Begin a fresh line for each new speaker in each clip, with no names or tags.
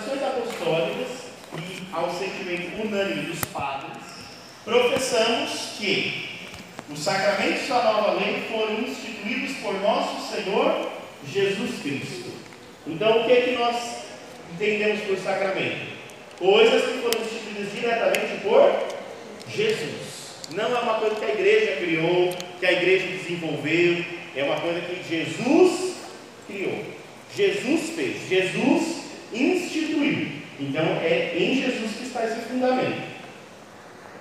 tradições apostólicas e ao sentimento unânime dos padres, professamos que os sacramentos da nova lei foram instituídos por nosso Senhor Jesus Cristo. Então, o que é que nós entendemos por sacramento? Coisas que foram instituídas diretamente por Jesus. Não é uma coisa que a igreja criou, que a igreja desenvolveu, é uma coisa que Jesus criou. Jesus fez, Jesus instituiu. Então é em Jesus que está esse fundamento.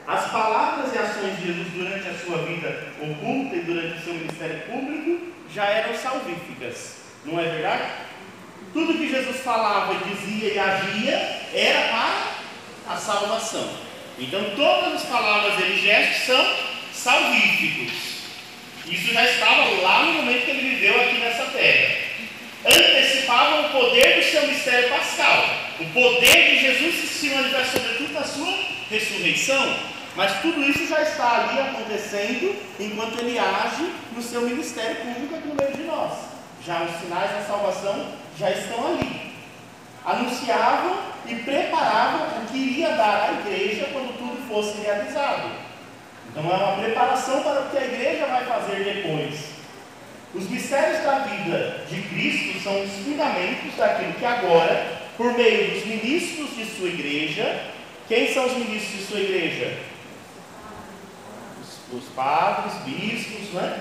As palavras e ações de Jesus durante a sua vida oculta e durante o seu ministério público já eram salvíficas, não é verdade? Tudo que Jesus falava, dizia e agia era para a salvação. Então todas as palavras e gestos são salvíficos. Isso já estava lá no momento que ele viveu aqui nessa terra. Antecipavam o poder do seu mistério pascal. O poder de Jesus se manifesta sobretudo na sua ressurreição. Mas tudo isso já está ali acontecendo enquanto ele age no seu ministério público aqui no meio de nós. Já os sinais da salvação já estão ali. Anunciavam e preparavam o que iria dar à igreja quando tudo fosse realizado. Então é uma preparação para o que a igreja vai fazer depois. Os mistérios da vida de Cristo são os fundamentos daquilo que agora, por meio dos ministros de sua igreja, quem são os ministros de sua igreja? Os, os padres, bispos, né?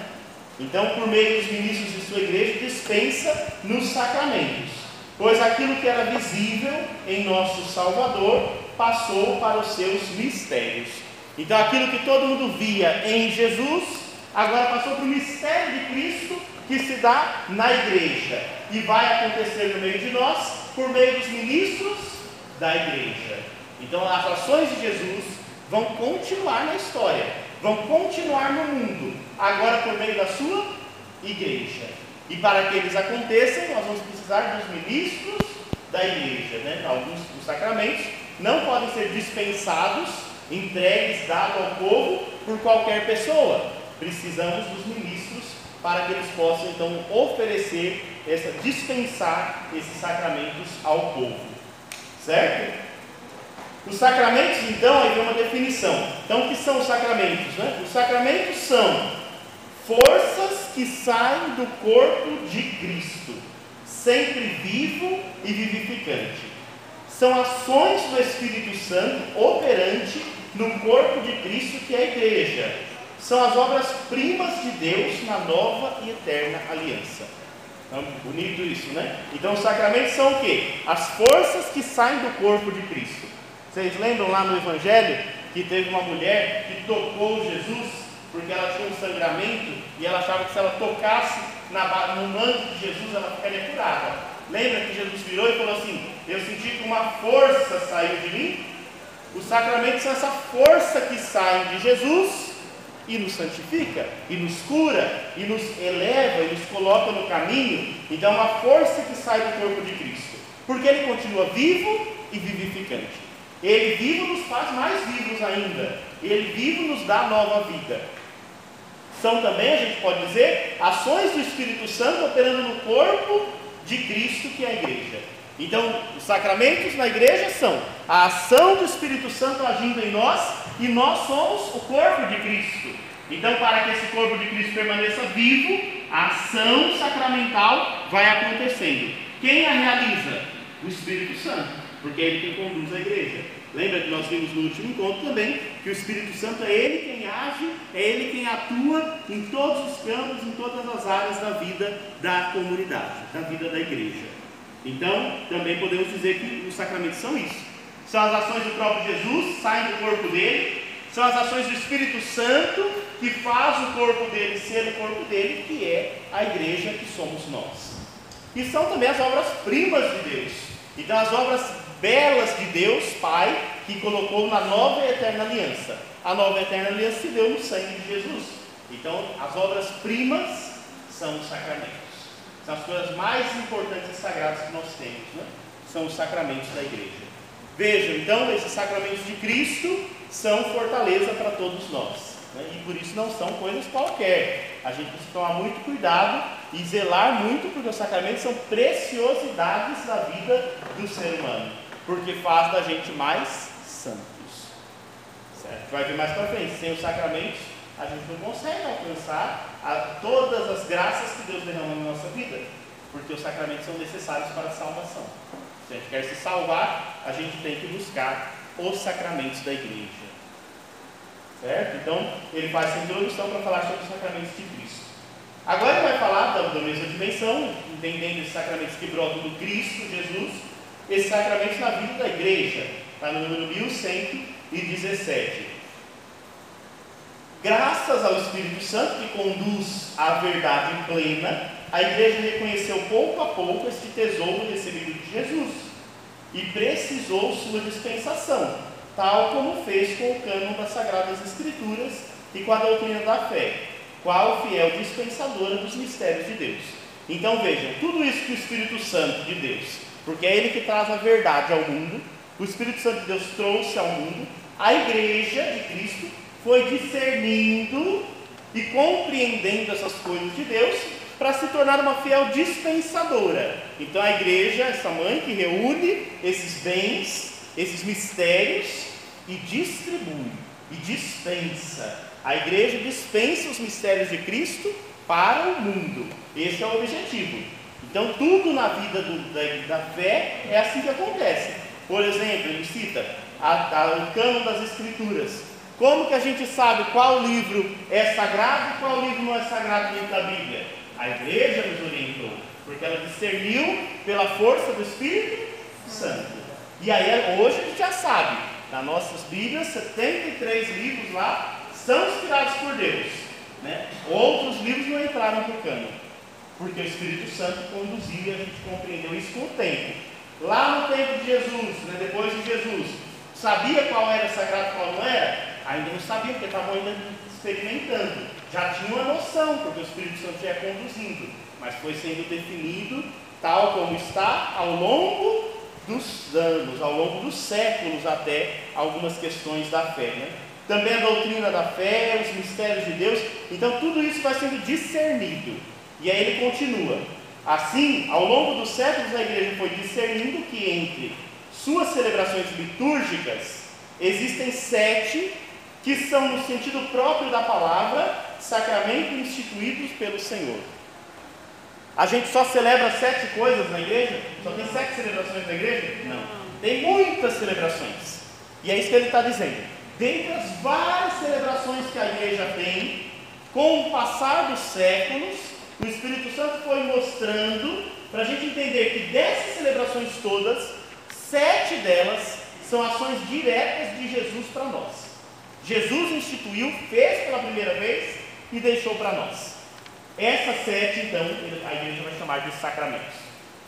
Então, por meio dos ministros de sua igreja, dispensa nos sacramentos, pois aquilo que era visível em nosso Salvador passou para os seus mistérios. Então aquilo que todo mundo via em Jesus, agora passou para o mistério de Cristo que se dá na igreja e vai acontecer no meio de nós por meio dos ministros da igreja. Então as ações de Jesus vão continuar na história, vão continuar no mundo, agora por meio da sua igreja. E para que eles aconteçam, nós vamos precisar dos ministros da igreja. Né? Alguns dos sacramentos não podem ser dispensados entregues, dados ao povo por qualquer pessoa. Precisamos dos ministros para que eles possam então oferecer, essa, dispensar esses sacramentos ao povo. Certo? Os sacramentos, então, aí vem uma definição. Então, o que são os sacramentos? Né? Os sacramentos são forças que saem do corpo de Cristo, sempre vivo e vivificante. São ações do Espírito Santo operante no corpo de Cristo que é a igreja. São as obras-primas de Deus na nova e eterna aliança. Então, bonito isso, né? Então, os sacramentos são o quê? As forças que saem do corpo de Cristo. Vocês lembram lá no Evangelho que teve uma mulher que tocou Jesus porque ela tinha um sangramento e ela achava que se ela tocasse na, no manto de Jesus ela ficaria curada. Lembra que Jesus virou e falou assim: Eu senti que uma força saiu de mim os sacramentos são essa força que sai de Jesus e nos santifica, e nos cura, e nos eleva, e nos coloca no caminho. Então, é uma força que sai do corpo de Cristo, porque Ele continua vivo e vivificante. Ele vivo nos faz mais vivos ainda, Ele vivo nos dá nova vida. São também, a gente pode dizer, ações do Espírito Santo operando no corpo de Cristo, que é a igreja. Então, os sacramentos na igreja são a ação do Espírito Santo agindo em nós e nós somos o corpo de Cristo. Então, para que esse corpo de Cristo permaneça vivo, a ação sacramental vai acontecendo. Quem a realiza? O Espírito Santo, porque é ele quem conduz a igreja. Lembra que nós vimos no último encontro também que o Espírito Santo é ele quem age, é ele quem atua em todos os campos, em todas as áreas da vida da comunidade, da vida da igreja. Então, também podemos dizer que os sacramentos são isso. São as ações do próprio Jesus, saem do corpo dele, são as ações do Espírito Santo que faz o corpo dele ser o corpo dele, que é a igreja que somos nós. E são também as obras-primas de Deus. Então, as obras belas de Deus, Pai, que colocou na nova e eterna aliança. A nova e eterna aliança se deu no sangue de Jesus. Então, as obras-primas são os sacramentos. São as coisas mais importantes e sagradas que nós temos, né? são os sacramentos da igreja. Vejam, então, esses sacramentos de Cristo são fortaleza para todos nós. Né? E por isso não são coisas qualquer. A gente precisa tomar muito cuidado e zelar muito, porque os sacramentos são preciosidades da vida do ser humano, porque faz da gente mais santos. Certo? Vai ver mais para frente. Sem os sacramentos, a gente não consegue alcançar a, todas as graças que Deus derrama na nossa vida, porque os sacramentos são necessários para a salvação. Se a gente quer se salvar, a gente tem que buscar os sacramentos da igreja. Certo? Então, ele faz essa introdução para falar sobre os sacramentos de Cristo. Agora ele vai falar da, da mesma dimensão, entendendo esses sacramentos que brotam do Cristo, Jesus, esses sacramentos na vida da igreja. Está no número 1117. Graças ao Espírito Santo que conduz à verdade plena, a igreja reconheceu pouco a pouco este tesouro recebido de Jesus e precisou sua dispensação, tal como fez com o cânon das Sagradas Escrituras e com a doutrina da fé, qual fiel dispensadora dos mistérios de Deus. Então vejam, tudo isso que o Espírito Santo de Deus, porque é Ele que traz a verdade ao mundo, o Espírito Santo de Deus trouxe ao mundo, a igreja de Cristo foi discernindo e compreendendo essas coisas de Deus para se tornar uma fiel dispensadora. Então a igreja, essa mãe que reúne esses bens, esses mistérios e distribui e dispensa. A igreja dispensa os mistérios de Cristo para o mundo. Esse é o objetivo. Então tudo na vida do, da, da, fé é assim que acontece. Por exemplo, ele cita a, a, o cano das escrituras. Como que a gente sabe qual livro é sagrado e qual livro não é sagrado dentro da Bíblia? A igreja nos orientou, porque ela discerniu pela força do Espírito Santo. E aí hoje a gente já sabe, nas nossas Bíblias, 73 livros lá são inspirados por Deus. Né? Outros livros não entraram para o cano, porque o Espírito Santo conduziu e a gente compreendeu isso com o tempo. Lá no tempo de Jesus, né, depois de Jesus, sabia qual era sagrado e qual não era? Ainda não sabia, porque estavam ainda experimentando já tinha uma noção, porque o Espírito Santo ia conduzindo, mas foi sendo definido tal como está ao longo dos anos, ao longo dos séculos até algumas questões da fé. Né? Também a doutrina da fé, os mistérios de Deus, então tudo isso vai sendo discernido. E aí ele continua. Assim, ao longo dos séculos, a igreja foi discernindo que entre suas celebrações litúrgicas existem sete que são, no sentido próprio da palavra, sacramentos instituídos pelo Senhor. A gente só celebra sete coisas na igreja? Só tem sete celebrações na igreja? Não. Tem muitas celebrações. E é isso que ele está dizendo. Dentre as várias celebrações que a igreja tem, com o passar dos séculos, o Espírito Santo foi mostrando para a gente entender que dessas celebrações todas, sete delas são ações diretas de Jesus para nós. Jesus instituiu, fez pela primeira vez e deixou para nós. Essas sete, então, a igreja vai chamar de sacramentos.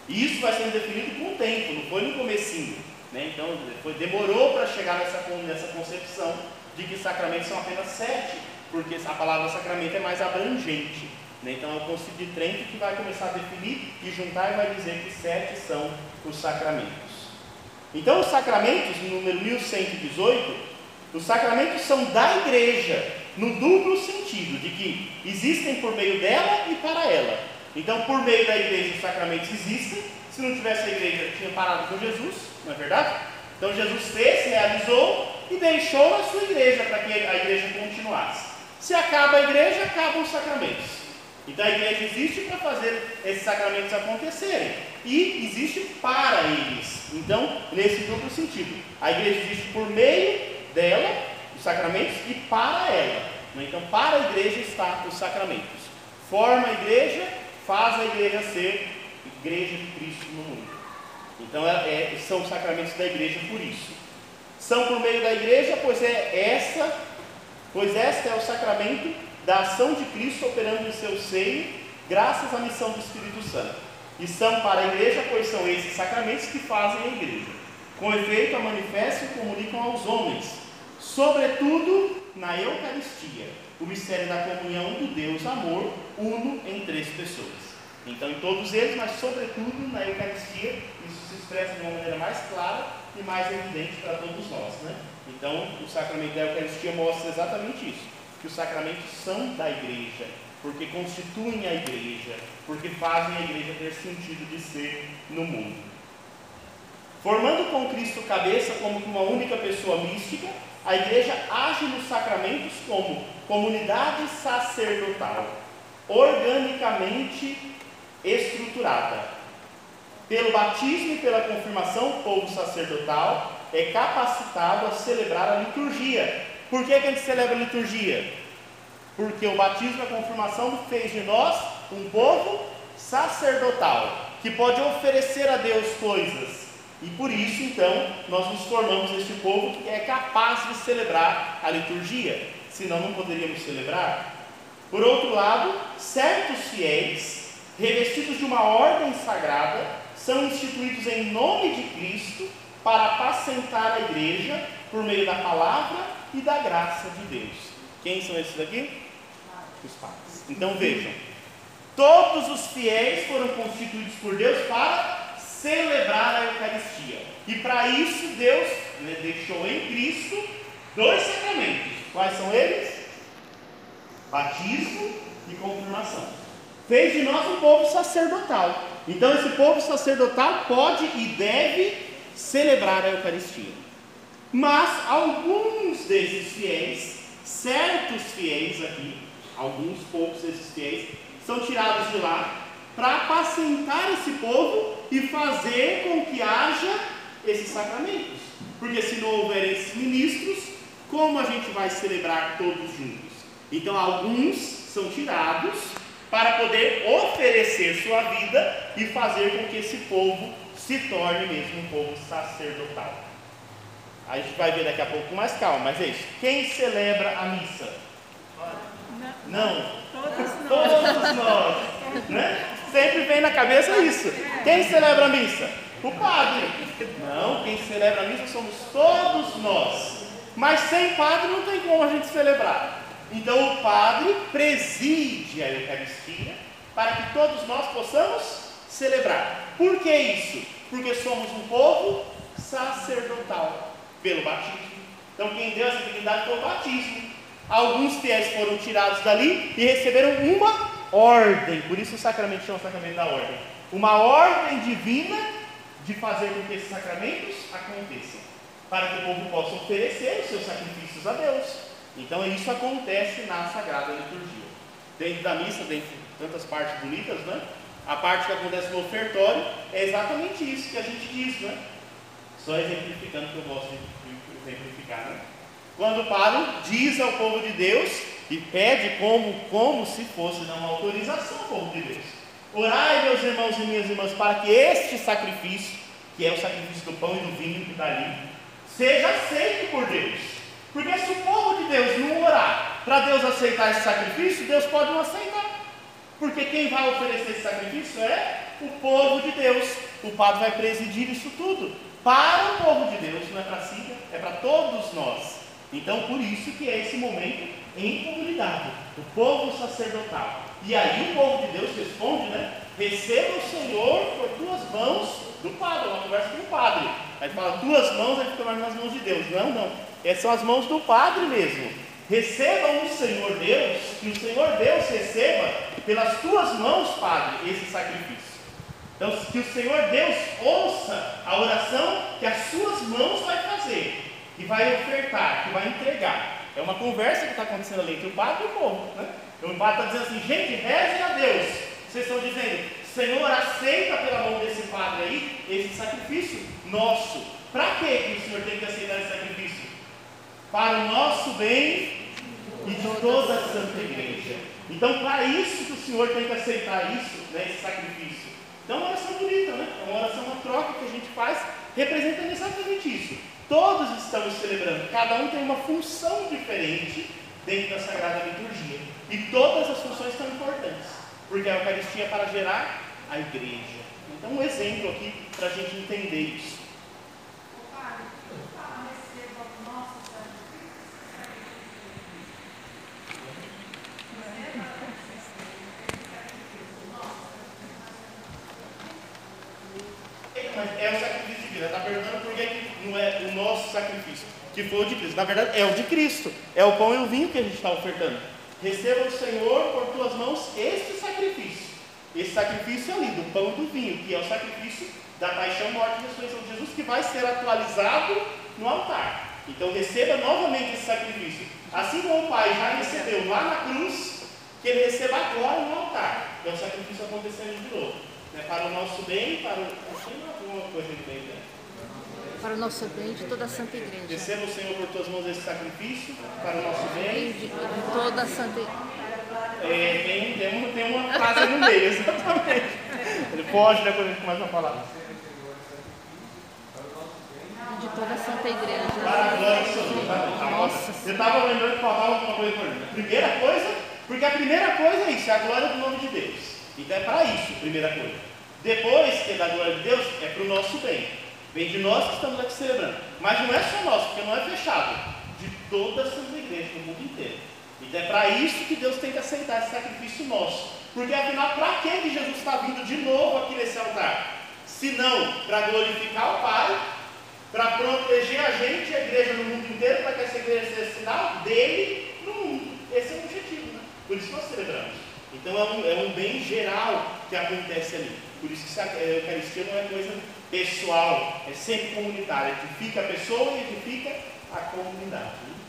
E isso vai sendo definido com o tempo, não foi no comecinho. Né? Então, foi, demorou para chegar nessa, nessa concepção de que sacramentos são apenas sete, porque a palavra sacramento é mais abrangente. Né? Então, é o Concílio de Trento que vai começar a definir e juntar e vai dizer que sete são os sacramentos. Então, os sacramentos, no número 1118, os sacramentos são da igreja, no duplo sentido de que existem por meio dela e para ela. Então, por meio da igreja, os sacramentos existem. Se não tivesse a igreja, tinha parado com Jesus, não é verdade? Então, Jesus fez, realizou e deixou a sua igreja para que a igreja continuasse. Se acaba a igreja, acabam os sacramentos. Então, a igreja existe para fazer esses sacramentos acontecerem e existe para eles. Então, nesse duplo sentido, a igreja existe por meio dela os sacramentos e para ela. Né? Então, para a igreja está os sacramentos. Forma a igreja, faz a igreja ser igreja de Cristo no mundo. Então, é, é, são os sacramentos da igreja por isso. São por meio da igreja, pois é essa, pois esta é o sacramento da ação de Cristo operando em seu seio, graças à missão do Espírito Santo. E são para a igreja, pois são esses sacramentos que fazem a igreja. Com efeito, a manifestam e comunicam aos homens sobretudo na Eucaristia, o mistério da comunhão do Deus amor, uno em três pessoas. Então, em todos eles, mas sobretudo na Eucaristia, isso se expressa de uma maneira mais clara e mais evidente para todos nós. Né? Então, o sacramento da Eucaristia mostra exatamente isso. que os sacramentos são da igreja, porque constituem a igreja, porque fazem a igreja ter sentido de ser no mundo. Formando com Cristo cabeça como uma única pessoa mística, a igreja age nos sacramentos como comunidade sacerdotal, organicamente estruturada. Pelo batismo e pela confirmação, o povo sacerdotal é capacitado a celebrar a liturgia. Por que, que a gente celebra a liturgia? Porque o batismo e a confirmação fez de nós um povo sacerdotal, que pode oferecer a Deus coisas. E por isso, então, nós nos formamos este povo que é capaz de celebrar a liturgia, senão não poderíamos celebrar. Por outro lado, certos fiéis, revestidos de uma ordem sagrada, são instituídos em nome de Cristo para apacentar a igreja por meio da palavra e da graça de Deus. Quem são esses aqui? Os pais. Então vejam, todos os fiéis foram constituídos por Deus para celebrar a Eucaristia. E para isso Deus né, deixou em Cristo dois sacramentos. Quais são eles? Batismo e confirmação. Fez de nós um povo sacerdotal. Então esse povo sacerdotal pode e deve celebrar a Eucaristia. Mas alguns desses fiéis, certos fiéis aqui, alguns poucos desses fiéis, são tirados de lá para apacentar esse povo e fazer com que haja esses sacramentos. Porque se não houver esses ministros, como a gente vai celebrar todos juntos? Então, alguns são tirados para poder oferecer sua vida e fazer com que esse povo se torne mesmo um povo sacerdotal. A gente vai ver daqui a pouco com mais calma, mas é isso. Quem celebra a missa? Não. Todos, Todos nós. Né? Sempre vem na cabeça isso. Quem celebra a missa? O padre. Não, quem celebra a missa somos todos nós. Mas sem padre não tem como a gente celebrar. Então o padre preside a Eucaristia para que todos nós possamos celebrar. Por que isso? Porque somos um povo sacerdotal pelo batismo. Então, quem deu essa dignidade foi o batismo. Alguns fiéis foram tirados dali e receberam uma ordem. Por isso o sacramento chama o sacramento da ordem. Uma ordem divina de fazer com que esses sacramentos aconteçam. Para que o povo possa oferecer os seus sacrifícios a Deus. Então isso acontece na Sagrada Liturgia. Dentro da missa, dentro de tantas partes bonitas, né? a parte que acontece no ofertório, é exatamente isso que a gente diz, né? Só exemplificando que eu gosto de exemplificar, né? Quando o padre diz ao povo de Deus e pede como, como se fosse uma autorização ao povo de Deus. Orai, meus irmãos e minhas irmãs, para que este sacrifício, que é o sacrifício do pão e do vinho que está ali, seja aceito por Deus. Porque se o povo de Deus não orar para Deus aceitar esse sacrifício, Deus pode não aceitar. Porque quem vai oferecer esse sacrifício é o povo de Deus. O padre vai presidir isso tudo. Para o povo de Deus, não é para si, é para todos nós. Então, por isso que é esse momento em comunidade, o povo sacerdotal. E aí o povo de Deus responde, né? Receba o Senhor por tuas mãos do padre, uma conversa com o padre. Aí fala, tuas mãos, aí fica mais nas mãos de Deus. Não, não. Essas são as mãos do padre mesmo. Recebam o Senhor Deus, que o Senhor Deus receba pelas tuas mãos, Padre, esse sacrifício. Então, que o Senhor Deus ouça a oração que as suas mãos vai fazer, que vai ofertar, que vai entregar. É uma conversa que está acontecendo ali entre o padre e o povo. Né? Então, o padre está dizendo assim: gente, rezem a Deus. Vocês estão dizendo, Senhor, aceita pela mão desse padre aí esse sacrifício nosso. Para que o Senhor tem que aceitar esse sacrifício? Para o nosso bem e de toda a Santa Igreja. Então, para isso que o Senhor tem que aceitar isso, né, esse sacrifício. Então, é uma oração bonita, né? É uma oração, uma troca que a gente faz, representando exatamente isso. Todos estamos celebrando, cada um tem uma função diferente dentro da Sagrada Liturgia. E todas as funções são importantes, porque a Eucaristia é para gerar a igreja. Então, um exemplo aqui para a gente entender isso. que foi o de Cristo. Na verdade, é o de Cristo. É o pão e o vinho que a gente está ofertando. Receba o Senhor por tuas mãos este sacrifício. Esse sacrifício ali, do pão e do vinho, que é o sacrifício da paixão, morte e ressurreição de Jesus, que vai ser atualizado no altar. Então receba novamente esse sacrifício. Assim como o Pai já recebeu lá na cruz, que ele receba agora no altar. É o sacrifício acontecendo de novo. Né? Para o nosso bem, para o. Tem alguma coisa de bem, né?
Para o nosso bem de toda a Santa Igreja.
O Senhor por tuas mãos esse sacrifício, para o nosso bem.
De, de toda a Santa
é, tem, tem, uma, tem uma frase no meio, exatamente. Ele pode, né, quando a gente começa a falar.
De toda a Santa Igreja.
Para a glória do Senhor. Tá? Nossa. Eu estava lembrando que faltava uma coisa para mim. Primeira coisa, porque a primeira coisa é isso, é a glória do nome de Deus. Então é para isso, primeira coisa. Depois que é da glória de Deus, é para o nosso bem. Vem de nós que estamos aqui celebrando. Mas não é só nosso, porque não é fechado. De todas as igrejas do mundo inteiro. Então é para isso que Deus tem que aceitar esse sacrifício nosso. Porque afinal, para que Jesus está vindo de novo aqui nesse altar? Se não para glorificar o Pai, para proteger a gente, a igreja no mundo inteiro, para que essa igreja seja sinal dele no mundo. Esse é o objetivo, né? Por isso nós celebramos. Então é um, é um bem geral que acontece ali. Por isso que a Eucaristia não é coisa pessoal, é sempre comunitária. Edifica a pessoa e edifica a comunidade. Né?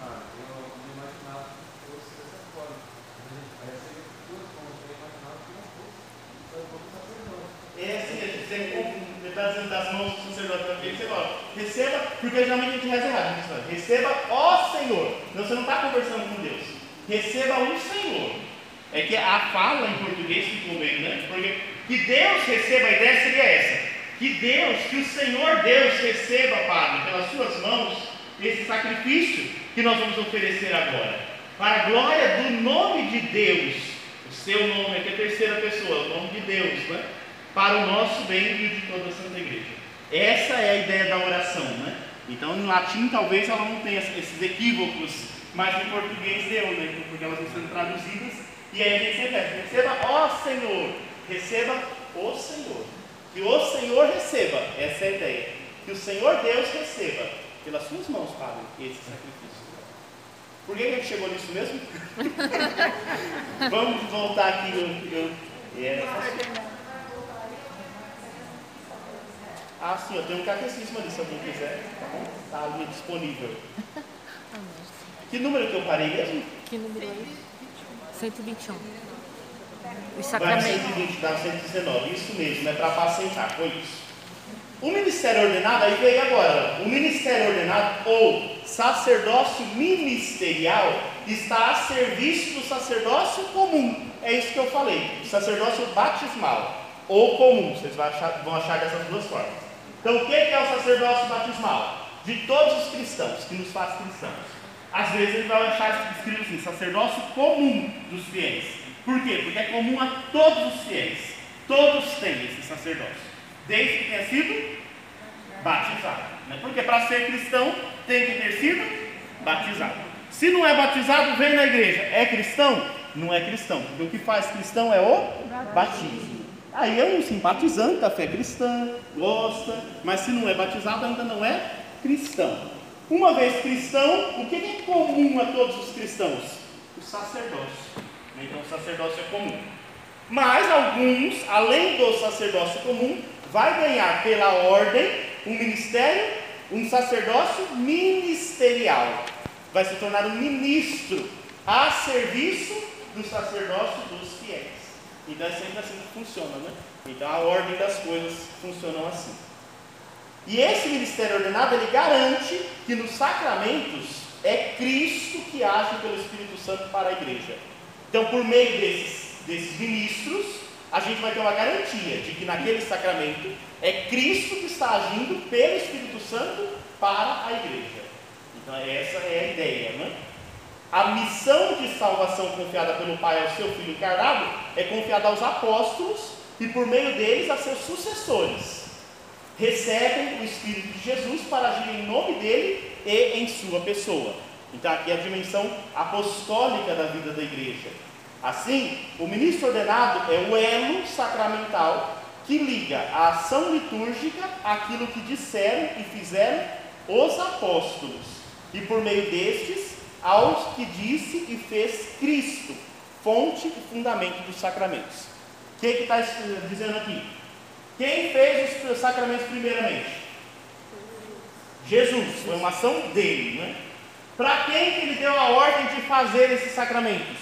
É assim, a gente sempre está dizendo das mãos do sacerdote para você fala, receba, porque geralmente a gente reza errado, gente fala, receba ó Senhor. Então você não está conversando com Deus. Receba o Senhor. É que a fala em português ficou bem, né? Porque que Deus receba, a ideia seria essa. Que Deus, que o Senhor Deus receba, Padre, pelas suas mãos, esse sacrifício que nós vamos oferecer agora. Para a glória do nome de Deus. O seu nome aqui é a terceira pessoa, o nome de Deus, né? Para o nosso bem e de toda a Santa Igreja. Essa é a ideia da oração, né? Então, em latim, talvez ela não tenha esses equívocos, mas em português deu, né? Porque elas estão sendo traduzidas. E aí a gente pede, receba, ó Senhor, receba o Senhor. Que o Senhor receba, essa é a ideia. Que o Senhor Deus receba, pelas suas mãos, Padre, esse sacrifício. Por que a gente chegou nisso mesmo? Vamos voltar aqui. Eu, eu, é, ah, sim, eu tenho um catecismo ali, se alguém quiser. Tá bom? Está ali disponível. Que número que eu parei mesmo?
Que número é esse? 121.
Os sacramentos. Vai 120, dá 119. Isso mesmo, é para apacentar, foi isso. O ministério ordenado, aí veio agora, o ministério ordenado ou sacerdócio ministerial está a serviço do sacerdócio comum. É isso que eu falei, sacerdócio batismal ou comum, vocês vão achar, vão achar dessas duas formas. Então, o que é o sacerdócio batismal? De todos os cristãos, que nos faz cristãos. Às vezes ele vai achar escrito assim, sacerdócio comum dos fiéis. Por quê? Porque é comum a todos os fiéis. Todos têm esse sacerdócio. Desde que tenha sido batizado. Né? Porque para ser cristão tem que ter sido batizado. Se não é batizado, vem na igreja. É cristão? Não é cristão. Porque o que faz cristão é o batismo. Aí é um simpatizante da fé cristã, gosta, mas se não é batizado ainda não é cristão. Uma vez cristão, o que é comum a todos os cristãos? O sacerdócio. Então sacerdócio é comum. Mas alguns, além do sacerdócio comum, vai ganhar pela ordem um ministério, um sacerdócio ministerial. Vai se tornar um ministro a serviço do sacerdócio dos fiéis. Então é sempre assim que funciona, né? Então a ordem das coisas funcionam assim. E esse ministério ordenado, ele garante que nos sacramentos é Cristo que age pelo Espírito Santo para a igreja. Então, por meio desses, desses ministros, a gente vai ter uma garantia de que naquele sacramento é Cristo que está agindo pelo Espírito Santo para a igreja. Então, essa é a ideia, né? A missão de salvação confiada pelo Pai ao seu Filho encarnado é confiada aos apóstolos e, por meio deles, a seus sucessores. Recebem o Espírito de Jesus para agir em nome dele e em sua pessoa. Então, aqui é a dimensão apostólica da vida da igreja. Assim, o ministro ordenado é o elo sacramental que liga a ação litúrgica àquilo que disseram e fizeram os apóstolos e por meio destes, aos que disse e fez Cristo, fonte e fundamento dos sacramentos. O que está dizendo aqui? Quem fez os sacramentos primeiramente? Jesus, foi uma ação dele, né? Para quem que ele deu a ordem de fazer esses sacramentos?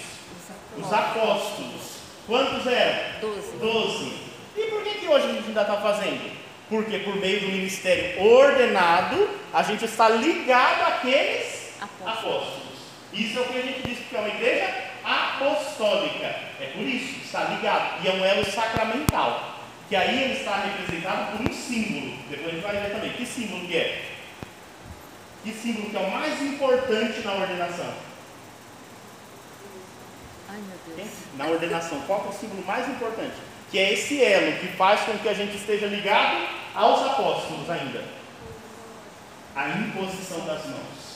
Os apóstolos. Quantos eram?
Doze.
Doze. E por que, que hoje a gente ainda está fazendo? Porque por meio do ministério ordenado, a gente está ligado àqueles
Apóstolos.
apóstolos. Isso é o que a gente diz que é uma igreja apostólica. É por isso, está ligado. E é um elo sacramental. Que aí ele está representado por um símbolo. Depois a gente vai ver também. Que símbolo que é? Que símbolo que é o mais importante na ordenação?
Ai, meu? Deus.
Na ordenação, qual é o símbolo mais importante? Que é esse elo que faz com que a gente esteja ligado aos apóstolos ainda. A imposição das mãos.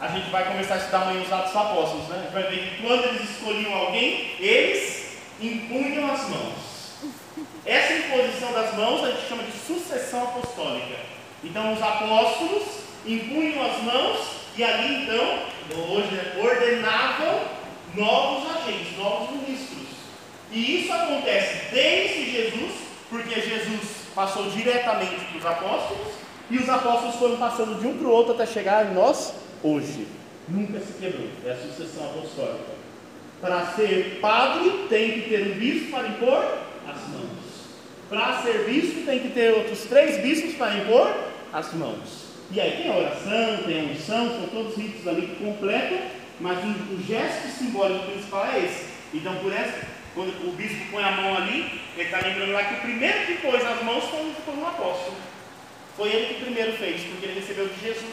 A gente vai começar a estudar amanhã os Atos dos Apóstolos, né? A gente vai ver que quando eles escolhiam alguém, eles impunham as mãos. Essa imposição das mãos a gente chama de sucessão apostólica. Então os apóstolos impunham as mãos e ali então, hoje, né, ordenavam novos agentes, novos ministros. E isso acontece desde Jesus, porque Jesus passou diretamente para os apóstolos e os apóstolos foram passando de um para o outro até chegar em nós hoje. Nunca se quebrou, é a sucessão apostólica. Para ser padre, tem que ter um bispo para impor as mãos. Para ser bispo, tem que ter outros três bispos para impor as mãos. E aí tem a oração, tem a unção, são todos ritos ali que completam, mas o, o gesto simbólico principal é esse. Então, por essa, quando o bispo põe a mão ali, ele está lembrando lá que o primeiro que pôs as mãos foi, foi um apóstolo. Foi ele que primeiro fez, porque ele recebeu de Jesus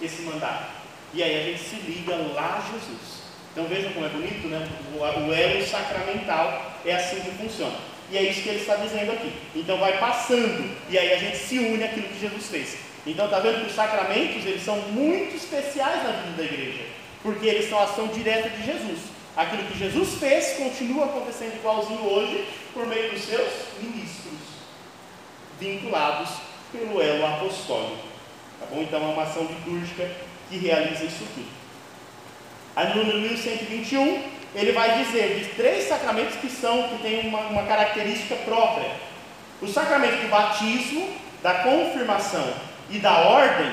esse mandato. E aí a gente se liga lá a Jesus. Então vejam como é bonito, né? O, elo sacramental é assim que funciona. E é isso que ele está dizendo aqui. Então vai passando, e aí a gente se une àquilo que Jesus fez. Então está vendo que os sacramentos eles são muito especiais na vida da igreja, porque eles são ação direta de Jesus. Aquilo que Jesus fez continua acontecendo igualzinho hoje por meio dos seus ministros, vinculados pelo elo apostólico. Tá bom? Então é uma ação litúrgica que realiza isso tudo. Aí no número 1121, ele vai dizer de três sacramentos que são, que têm uma, uma característica própria. O sacramento do batismo, da confirmação e da ordem,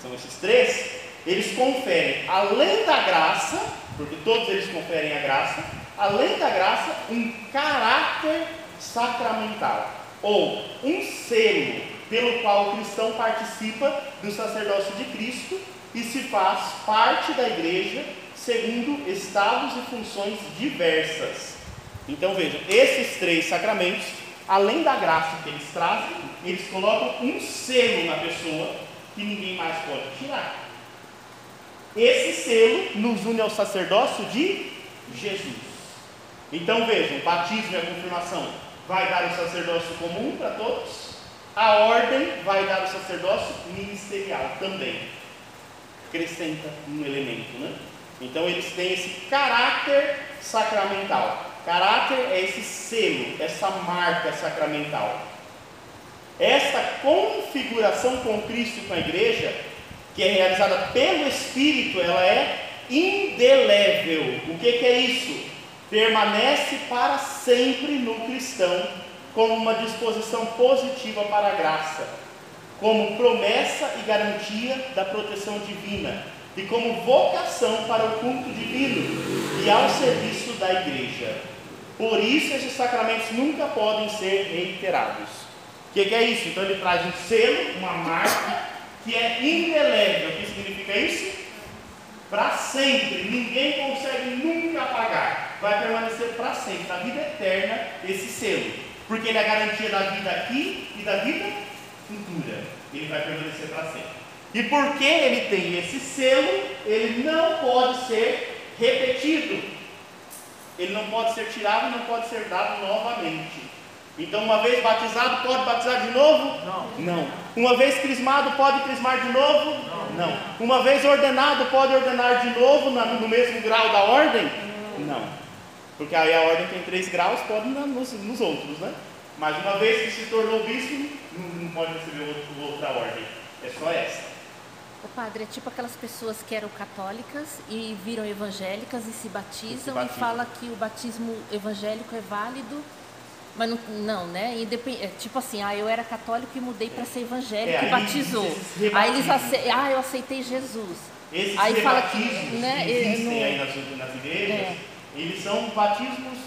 são esses três, eles conferem, além da graça, porque todos eles conferem a graça, além da graça, um caráter sacramental, ou um selo pelo qual o cristão participa do sacerdócio de Cristo e se faz parte da igreja segundo estados e funções diversas. Então vejam, esses três sacramentos, além da graça que eles trazem, eles colocam um selo na pessoa que ninguém mais pode tirar. Esse selo nos une ao sacerdócio de Jesus. Então vejam, o batismo e a confirmação vai dar o sacerdócio comum para todos, a ordem vai dar o sacerdócio ministerial também. Acrescenta um elemento, né? Então eles têm esse caráter sacramental. Caráter é esse selo, essa marca sacramental. Esta configuração com Cristo com a igreja, que é realizada pelo Espírito, ela é indelével. O que, que é isso? Permanece para sempre no cristão, como uma disposição positiva para a graça, como promessa e garantia da proteção divina, e como vocação para o culto divino e ao serviço da igreja. Por isso, esses sacramentos nunca podem ser reiterados. O que, que é isso? Então, ele traz um selo, uma marca, que é indelével. O que significa isso? Para sempre. Ninguém consegue nunca apagar. Vai permanecer para sempre, na vida eterna, esse selo. Porque ele é a garantia da vida aqui e da vida futura. Ele vai permanecer para sempre. E porque ele tem esse selo, ele não pode ser repetido. Ele não pode ser tirado e não pode ser dado novamente. Então, uma vez batizado, pode batizar de novo?
Não.
Não. Uma vez crismado, pode crismar de novo? Não. Uma vez ordenado, pode ordenar de novo no mesmo grau da ordem? Não. Porque aí a ordem tem três graus, pode nos, nos outros, né? Mas uma vez que se tornou bispo, não, não pode receber outro- outra ordem. É só essa.
O padre é tipo aquelas pessoas que eram católicas e viram evangélicas e se batizam e,
batizam.
fala que o batismo evangélico é válido, mas não, não né? Independ... é tipo assim, ah, eu era católico e mudei para ser evangélico
É,
e batizou.
esses
Aí eles
rebatismos.
ace... ah, eu aceitei Jesus.
Esses
Aí fala que, né,
que existem
no-
aí nas, nas igrejas,
É.
eles são batismos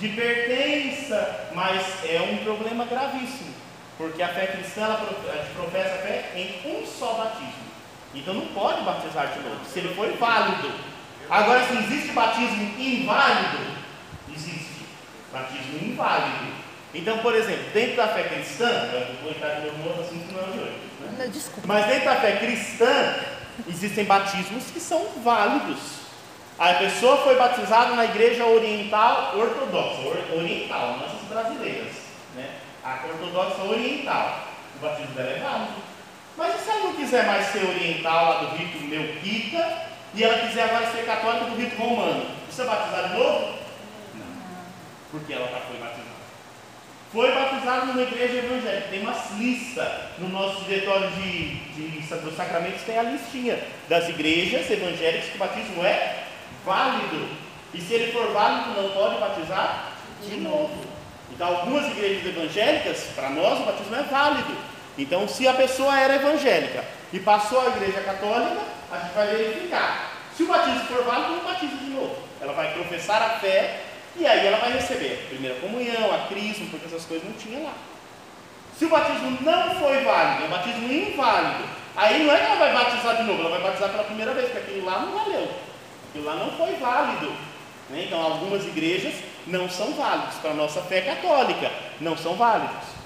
de pertença, mas é um problema gravíssimo, porque a fé cristã ela pro- a gente professa a fé em um só batismo. Então não pode batizar de novo, se ele for válido. Agora, se existe batismo inválido, existe batismo inválido. Então, por exemplo, dentro da fé cristã, eu vou entrar de novo no outro assunto que não é o de hoje. né?
Desculpa.
Mas dentro da fé cristã, existem batismos que são válidos. A pessoa foi batizada na igreja oriental ortodoxa, or- oriental, não essas brasileiras, né? A ortodoxa oriental, o batismo dela é válido. Mas e se ela não quiser mais ser oriental lá do rito melquita e ela quiser agora ser católica do rito romano? Precisa batizar de novo? Não. Porque ela já foi batizada. Foi batizado numa igreja evangélica. Tem uma lista no nosso diretório de, de, dos sacramentos, tem a listinha das igrejas evangélicas que o batismo é válido. E se ele for válido, não pode batizar de novo. Então, algumas igrejas evangélicas, para nós, o batismo é válido. Então, se a pessoa era evangélica e passou à igreja católica, a gente vai verificar. Se o batismo for válido, não batiza de novo. Ela vai professar a fé e aí ela vai receber a primeira comunhão, a crisma, porque essas coisas não tinha lá. Se o batismo não foi válido, é um batismo inválido, aí não é que ela vai batizar de novo, ela vai batizar pela primeira vez, porque aquilo lá não valeu. Aquilo lá não foi válido. né? Então, algumas igrejas não são válidas para a nossa fé católica, não são válidos.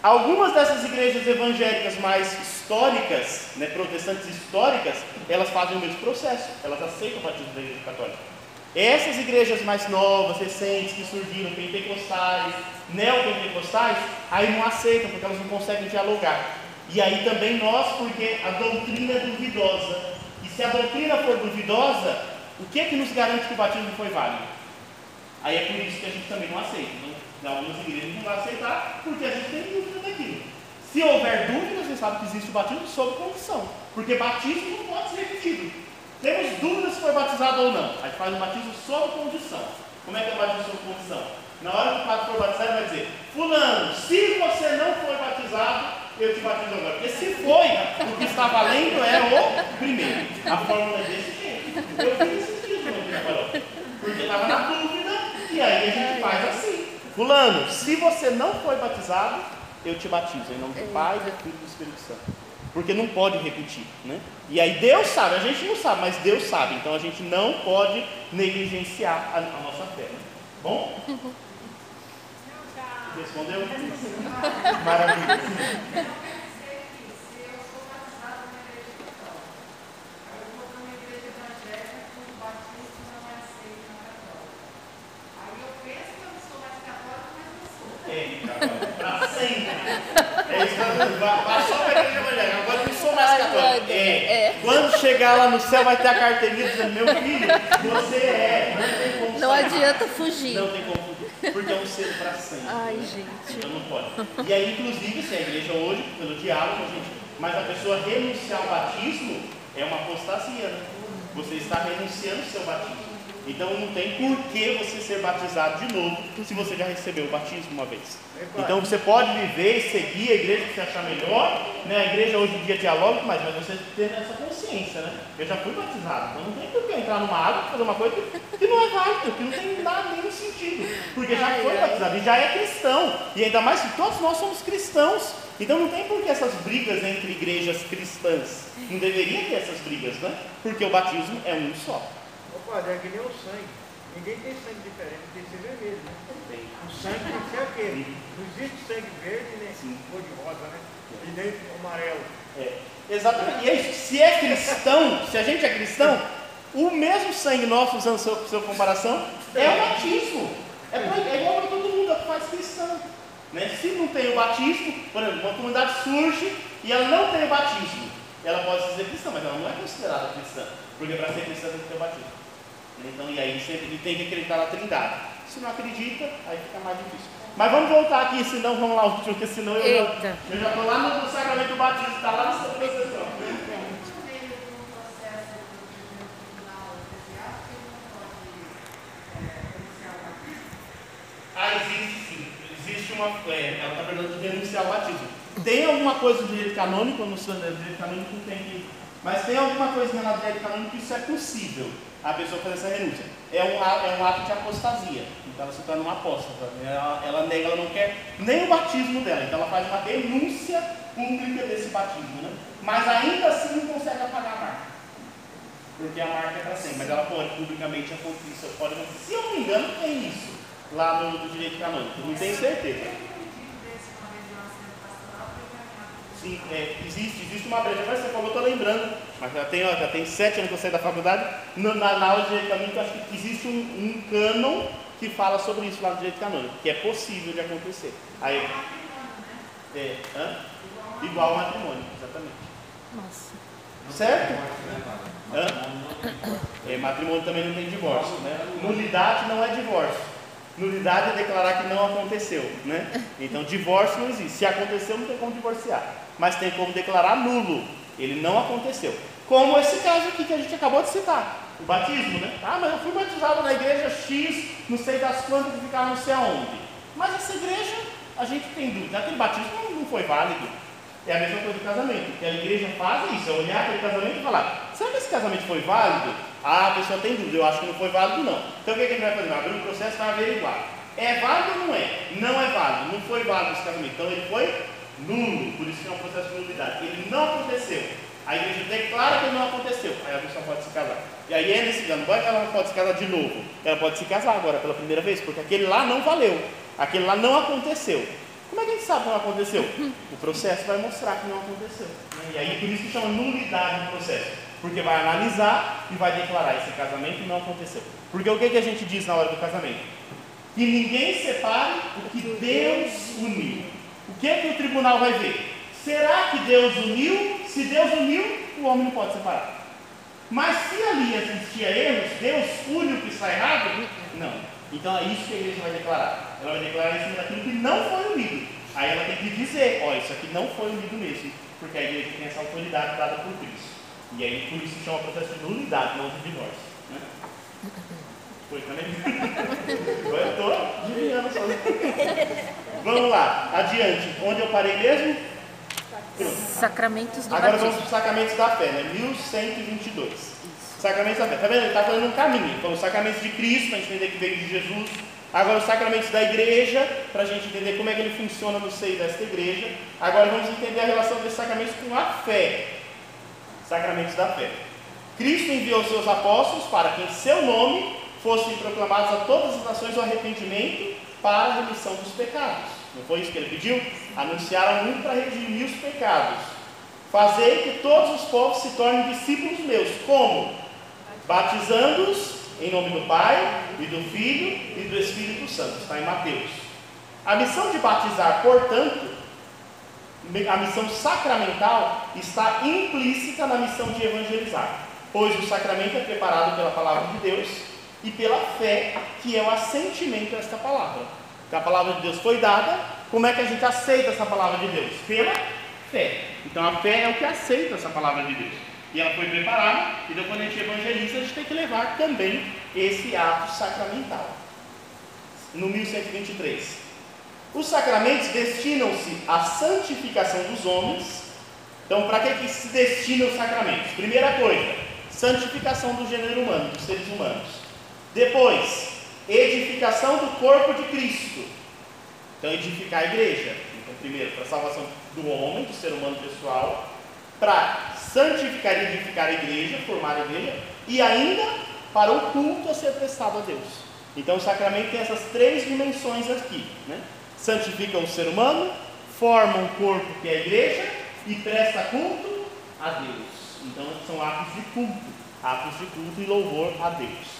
Algumas dessas igrejas evangélicas mais históricas, né, protestantes históricas, elas fazem o mesmo processo, elas aceitam o batismo da igreja católica. Essas igrejas mais novas, recentes, que surgiram, pentecostais, neopentecostais, aí não aceitam, porque elas não conseguem dialogar. E aí também nós, porque a doutrina é duvidosa. E se a doutrina for duvidosa, o que é que nos garante que o batismo foi válido? Aí é por isso que a gente também não aceita. Algumas igrejas não vão aceitar, porque a gente tem dúvida daquilo. Se houver dúvida, você sabe que existe o batismo sob condição. Porque batismo não pode ser repetido. Temos dúvidas se foi batizado ou não. A gente faz um batismo sob condição. Como é que é o batismo sob condição? Na hora que o padre for batizar, ele vai dizer: Fulano, se você não foi batizado, eu te batizo agora. Porque se foi, o que está valendo é o primeiro. A fórmula é desse jeito. Eu fiz esse Vila Paróquia. Porque estava na dúvida, e aí a gente faz assim. Fulano, se você não foi batizado, eu te batizo em nome do Pai, do Filho e do Espírito Santo. Porque não pode repetir, né? E aí Deus sabe, a gente não sabe, mas Deus sabe. Então a gente não pode negligenciar a, a nossa fé. né? Bom? Respondeu? Maravilha. Pra sempre. É isso vou- Passou pra igreja evangélica, agora eu não sou mais
Ai,
católico. É.
É.
Quando chegar lá no céu, vai ter a carteirinha dizendo: Meu filho, você é. Não tem como
Não adianta fugir.
Não tem como fugir, porque é um ser para sempre.
Ai,
né?
gente.
Então não pode. E aí, inclusive, se a igreja hoje, pelo diálogo, a gente, mas a pessoa renunciar ao batismo é uma apostasia, né? Você está renunciando ao seu batismo. Então não tem por que você ser batizado de novo se você já recebeu o batismo uma vez. Então você pode viver e seguir a igreja que você achar melhor, né? A igreja hoje em dia dialoga, mas, mas você tem essa consciência, né? Eu já fui batizado, então não tem por que entrar numa água e fazer uma coisa que, não é válida, que não tem nada nenhum sentido. Porque já foi batizado e já é cristão. E ainda mais que todos nós somos cristãos. Então não tem por que essas brigas entre igrejas cristãs. Não deveria ter essas brigas, né? Porque o batismo é um só.
Ô padre, é que nem o sangue. Ninguém tem sangue diferente, tem que ser vermelho, né? O sangue tem que ser aquele. Não existe sangue verde, nem
Sim.
cor de rosa, né? E nem amarelo.
É, exatamente. E isso. Se é cristão, se a gente é cristão, o mesmo sangue nosso, usando sua, sua comparação, é o batismo. É, pra- é igual para todo mundo, é que faz cristão. Né? Se não tem o batismo, por exemplo, uma comunidade surge e ela não tem o batismo. Ela pode se dizer cristã, mas ela não é considerada cristã. Porque para ser cristã tem que ter o batismo. Né? Então, e aí sempre tem que acreditar na trindade. Se não acredita, aí fica mais difícil. Mas vamos voltar aqui, senão vamos lá, porque senão eu já, eu já tô lá no, sacramento do batismo, está lá no São Francisco. Ah, existe sim. Existe uma. É, ela está perguntando de denunciar o batismo. Tem alguma coisa do direito canônico? No direito canônico tem que mas tem alguma coisa na direito canônico que isso é possível, a pessoa fazer essa renúncia. É um, é um ato de apostasia. Então ela se torna uma apóstata. Ela, ela nega, ela não quer nem o batismo dela. Então ela faz uma denúncia pública desse batismo. Né? Mas ainda assim não consegue apagar a marca. Porque a marca é para sempre. Mas ela pode publicamente acontecer. Pode, se eu não me engano, tem isso lá no, no direito canônico. Não tenho certeza. Sim, é, existe, existe uma brecha. Agora você falou, eu estou lembrando, mas já tem, ó, já tem sete anos que eu saí da faculdade. No, na, na, aula de direito canônico, eu acho que existe um, um cânon que fala sobre isso lá no direito canônico, que é possível de acontecer. Aí, é, hã? Igual ao matrimônio, exatamente.
Nossa.
Certo? Hã? É, matrimônio também não tem divórcio, né? Nulidade não é divórcio. Nulidade é declarar que não aconteceu, né? Então divórcio não existe. Se aconteceu, não tem como divorciar. Mas tem como declarar nulo. Ele não aconteceu. Como esse caso aqui que a gente acabou de citar. O batismo, né? Ah, mas eu fui batizado na igreja X, não sei das quantas que ficaram não sei aonde. Mas essa igreja, a gente tem dúvida. Aquele batismo não foi válido. É a mesma coisa do casamento. Que a igreja faz isso, é olhar aquele casamento e falar, será que esse casamento foi válido? Ah, a pessoa tem dúvida, eu acho que não foi válido não. Então o que, é que a gente vai fazer? Vai abrir um processo para averiguar. É válido ou não é? Não é válido, não foi válido esse casamento. Então ele foi nulo, por isso que é um processo de nulidade. Ele não aconteceu. A igreja declara que ele não aconteceu. Aí a pessoa pode se casar. E aí é nesse ano, vai que ela não pode se casar de novo. Ela pode se casar agora pela primeira vez, porque aquele lá não valeu. Aquele lá não aconteceu. Como é que a gente sabe que não aconteceu? O processo vai mostrar que não aconteceu. E aí por isso que chama nulidade no processo. Porque vai analisar e vai declarar esse casamento não aconteceu. Porque o que, que a gente diz na hora do casamento? Que ninguém separe o que Deus uniu. O que, que o tribunal vai ver? Será que Deus uniu? Se Deus uniu, o homem não pode separar. Mas se ali existia erros, Deus une o que está errado? Não. Então é isso que a igreja vai declarar. Ela vai declarar em cima daquilo que não foi unido. Aí ela tem que dizer, ó, isso aqui não foi unido mesmo, porque a igreja tem essa autoridade dada por Cristo. E aí por isso chama processo de nulidade, não de divórcio. Né? Foi também? eu estou adivinhando só. Vamos lá, adiante. Onde eu parei mesmo?
Sacramentos do
Agora
batismo.
vamos para os sacramentos da fé, né? 1122. Sacramentos da fé. Tá vendo? Ele está fazendo um caminho. Então, os sacramentos de Cristo, para a gente entender que veio de Jesus. Agora, os sacramentos da igreja, para a gente entender como é que ele funciona no seio desta igreja. Agora, vamos entender a relação desses sacramentos com a fé. Sacramentos da fé. Cristo enviou seus apóstolos para que em seu nome fossem proclamados a todas as nações o arrependimento para a remissão dos pecados. Não foi isso que ele pediu? Anunciaram muito para redimir os pecados. Fazei que todos os povos se tornem discípulos meus. Como? Batizando-os em nome do Pai e do Filho e do Espírito Santo. Está em Mateus. A missão de batizar, portanto, a missão sacramental está implícita na missão de evangelizar, pois o sacramento é preparado pela palavra de Deus e pela fé, que é o assentimento a esta palavra. A palavra de Deus foi dada, como é que a gente aceita essa palavra de Deus? Pela fé. Então a fé é o que aceita essa palavra de Deus. E ela foi preparada, então quando a gente evangeliza, a gente tem que levar também esse ato sacramental. No 1123. Os sacramentos destinam-se à santificação dos homens. Então, para que, que se destinam os sacramentos? Primeira coisa, santificação do gênero humano, dos seres humanos. Depois, edificação do corpo de Cristo. Então, edificar a igreja. Então, primeiro, para a salvação do homem, do ser humano pessoal, para santificar e edificar a igreja, formar a igreja, e ainda para o culto a ser prestado a Deus. Então, o sacramento tem essas três dimensões aqui. Né? Santifica o ser humano, forma um corpo que é a igreja e presta culto a Deus. Então, são atos de culto, atos de culto e louvor a Deus.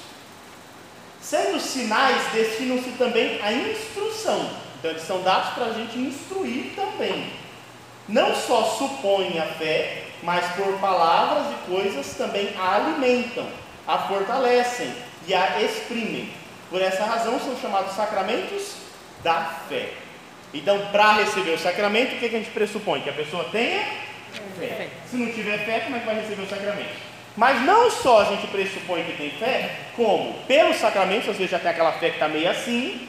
Sendo sinais, destinam-se também à instrução. Então, eles são dados para a gente instruir também. Não só supõem a fé, mas por palavras e coisas também a alimentam, a fortalecem e a exprimem. Por essa razão são chamados sacramentos da fé. Então, para receber o sacramento, o que, que a gente pressupõe? Que a pessoa tenha fé. Se não tiver fé, como é que vai receber o sacramento? Mas não só a gente pressupõe que tem fé, como pelos sacramentos, às vezes já tem aquela fé que está meio assim,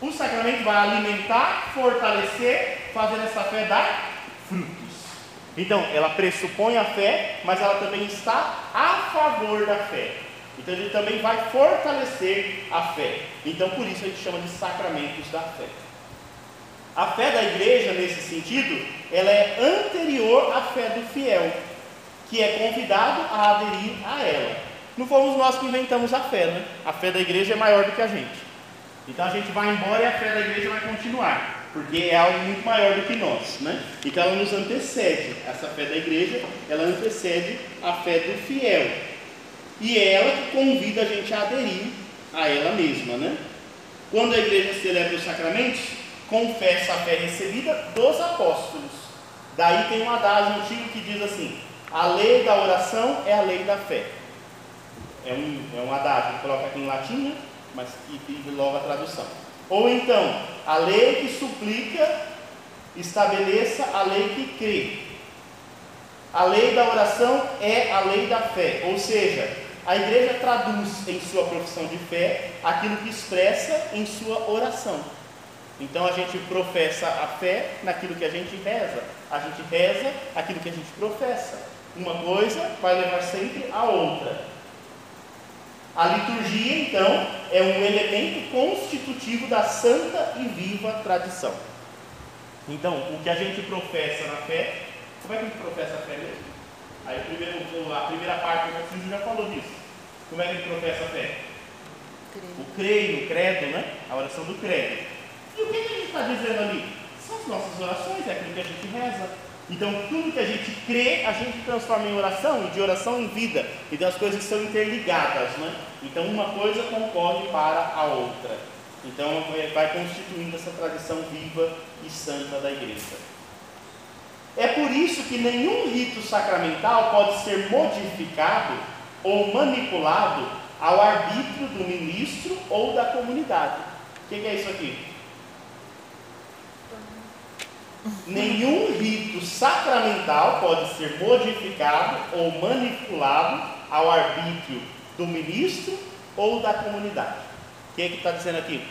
O sacramento vai alimentar, fortalecer, fazendo essa fé dar frutos. Então, ela pressupõe a fé, mas ela também está a favor da fé. Então, ele também vai fortalecer a fé. Então, por isso a gente chama de sacramentos da fé. A fé da igreja, nesse sentido, ela é anterior à fé do fiel, que é convidado a aderir a ela. Não fomos nós que inventamos a fé, né? A fé da igreja é maior do que a gente. Então a gente vai embora e a fé da igreja vai continuar, porque é algo muito maior do que nós, né? Então ela nos antecede, essa fé da igreja, ela antecede a fé do fiel. E ela que convida a gente a aderir a ela mesma, né? Quando a igreja celebra os sacramentos, confessa a fé recebida dos apóstolos. Daí tem um adágio antigo que diz assim: a lei da oração é a lei da fé. É um, é um adágio coloca aqui em latim, né? mas e, logo a tradução. Ou então, a lei que suplica estabeleça a lei que crê. A lei da oração é a lei da fé, ou seja, a igreja traduz em sua profissão de fé aquilo que expressa em sua oração. Então a gente professa a fé naquilo que a gente reza, a gente reza aquilo que a gente professa. Uma coisa vai levar sempre a outra. A liturgia, então, é um elemento constitutivo da santa e viva tradição. Então, o que a gente professa na fé, como é que a gente professa a fé mesmo? Aí, primeiro, a primeira parte do catecismo já falou disso. Como é que gente professa a fé? Creio. O creio, o credo, né? A oração do credo. E o que, que a gente está dizendo ali? São as nossas orações, é aquilo que a gente reza. Então, tudo que a gente crê, a gente transforma em oração e de oração em vida. Então, as coisas são interligadas, né? Então, uma coisa concorre para a outra. Então, vai constituindo essa tradição viva e santa da igreja. É por isso que nenhum rito sacramental pode ser modificado ou manipulado ao arbítrio do ministro ou da comunidade. O que é isso aqui? Nenhum rito sacramental pode ser modificado ou manipulado ao arbítrio do ministro ou da comunidade. O que é que está dizendo aqui?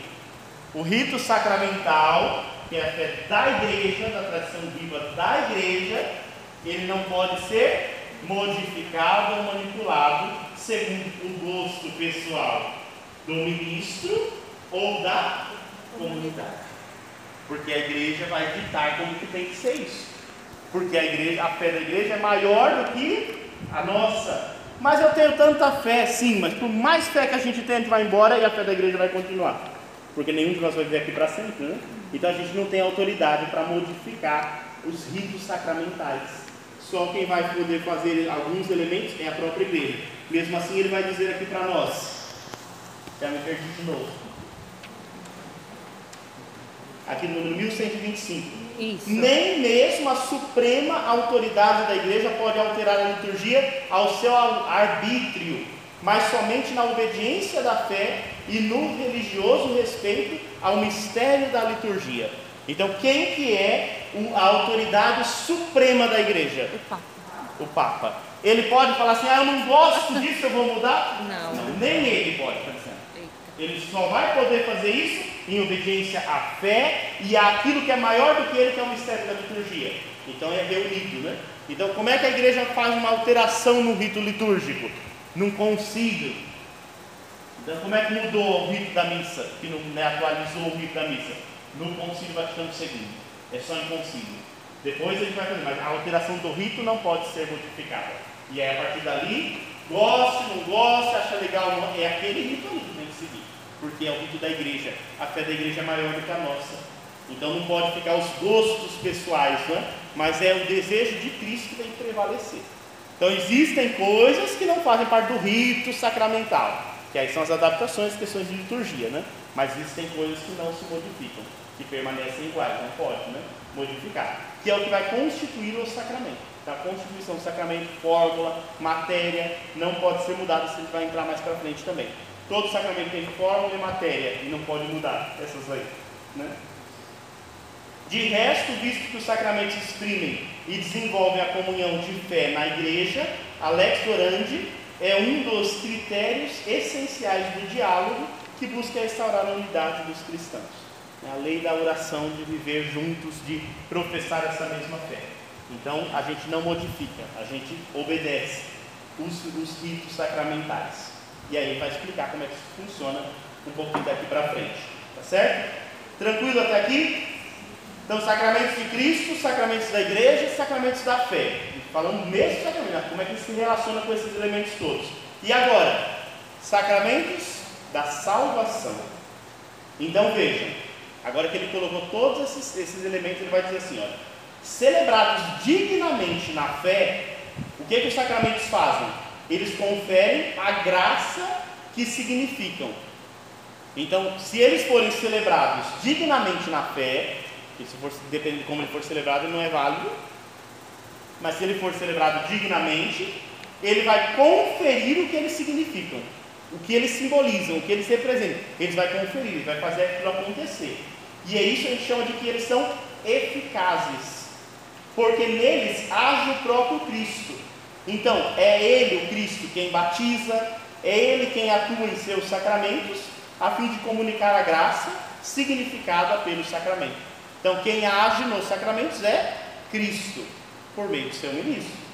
O rito sacramental, que é a fé da igreja, da tradição viva da igreja, ele não pode ser modificado ou manipulado segundo o gosto pessoal do ministro ou da comunidade. Porque a igreja vai ditar como que tem que ser isso. Porque a igreja, a fé da igreja é maior do que a nossa. Mas eu tenho tanta fé, sim, mas por mais fé que a gente tem, a gente vai embora e a fé da igreja vai continuar. Porque nenhum de nós vai viver aqui para sempre, né? Então a gente não tem autoridade para modificar os ritos sacramentais. Só quem vai poder fazer alguns elementos é a própria igreja. Mesmo assim, ele vai dizer aqui para nós. Já me perdi de novo aqui no número 1125. Isso. Nem mesmo a suprema autoridade da igreja pode alterar a liturgia ao seu arbítrio, mas somente na obediência da fé e no religioso respeito ao mistério da liturgia. Então, quem que é a autoridade suprema da igreja?
O Papa.
O Papa. Ele pode falar assim: ah, eu não gosto disso, eu vou mudar?
Não. não
nem ele pode, por exemplo. Ele só vai poder fazer isso em obediência à fé e àquilo que é maior do que ele, que é o mistério da liturgia. Então é reunido, né? Então, como é que a igreja faz uma alteração no rito litúrgico? Num concílio. Então, como é que mudou o rito da missa? Que não né, atualizou o rito da missa? No concílio Vaticano II. É só em concílio. Depois a gente vai fazer, mas a alteração do rito não pode ser modificada. E aí, a partir dali, goste, não goste, acha legal, é aquele rito ali porque é o rito da igreja. A fé da igreja é maior do que a nossa. Então não pode ficar os gostos pessoais, né? mas é o desejo de Cristo que tem que prevalecer. Então existem coisas que não fazem parte do rito sacramental, que aí são as adaptações, questões de liturgia, né? Mas existem coisas que não se modificam, que permanecem iguais, não pode né? modificar, que é o que vai constituir o sacramento. Então, a constituição do sacramento, fórmula, matéria, não pode ser mudada, gente vai entrar mais para frente também. Todo sacramento tem fórmula e matéria e não pode mudar essas leis. Né? De resto, visto que os sacramentos exprimem e desenvolvem a comunhão de fé na igreja, a lex orandi é um dos critérios essenciais do diálogo que busca restaurar a unidade dos cristãos. É a lei da oração de viver juntos, de professar essa mesma fé. Então a gente não modifica, a gente obedece os, os ritos sacramentais. E aí vai explicar como é que isso funciona um pouquinho daqui para frente. Tá certo? Tranquilo até aqui? Então, sacramentos de Cristo, sacramentos da igreja sacramentos da fé. Falando mesmo sacramento, como é que se relaciona com esses elementos todos. E agora, sacramentos da salvação. Então vejam, agora que ele colocou todos esses, esses elementos, ele vai dizer assim: olha, celebrados dignamente na fé, o que, que os sacramentos fazem? Eles conferem a graça que significam. Então, se eles forem celebrados dignamente na fé, que se for, depende de como ele for celebrado, ele não é válido, mas se ele for celebrado dignamente, ele vai conferir o que eles significam, o que eles simbolizam, o que eles representam. Ele vai conferir, ele vai fazer aquilo acontecer. E é isso que a gente chama de que eles são eficazes, porque neles age o próprio Cristo. Então, é Ele, o Cristo, quem batiza, é Ele quem atua em seus sacramentos, a fim de comunicar a graça significada pelo sacramento. Então, quem age nos sacramentos é Cristo, por meio do seu ministro.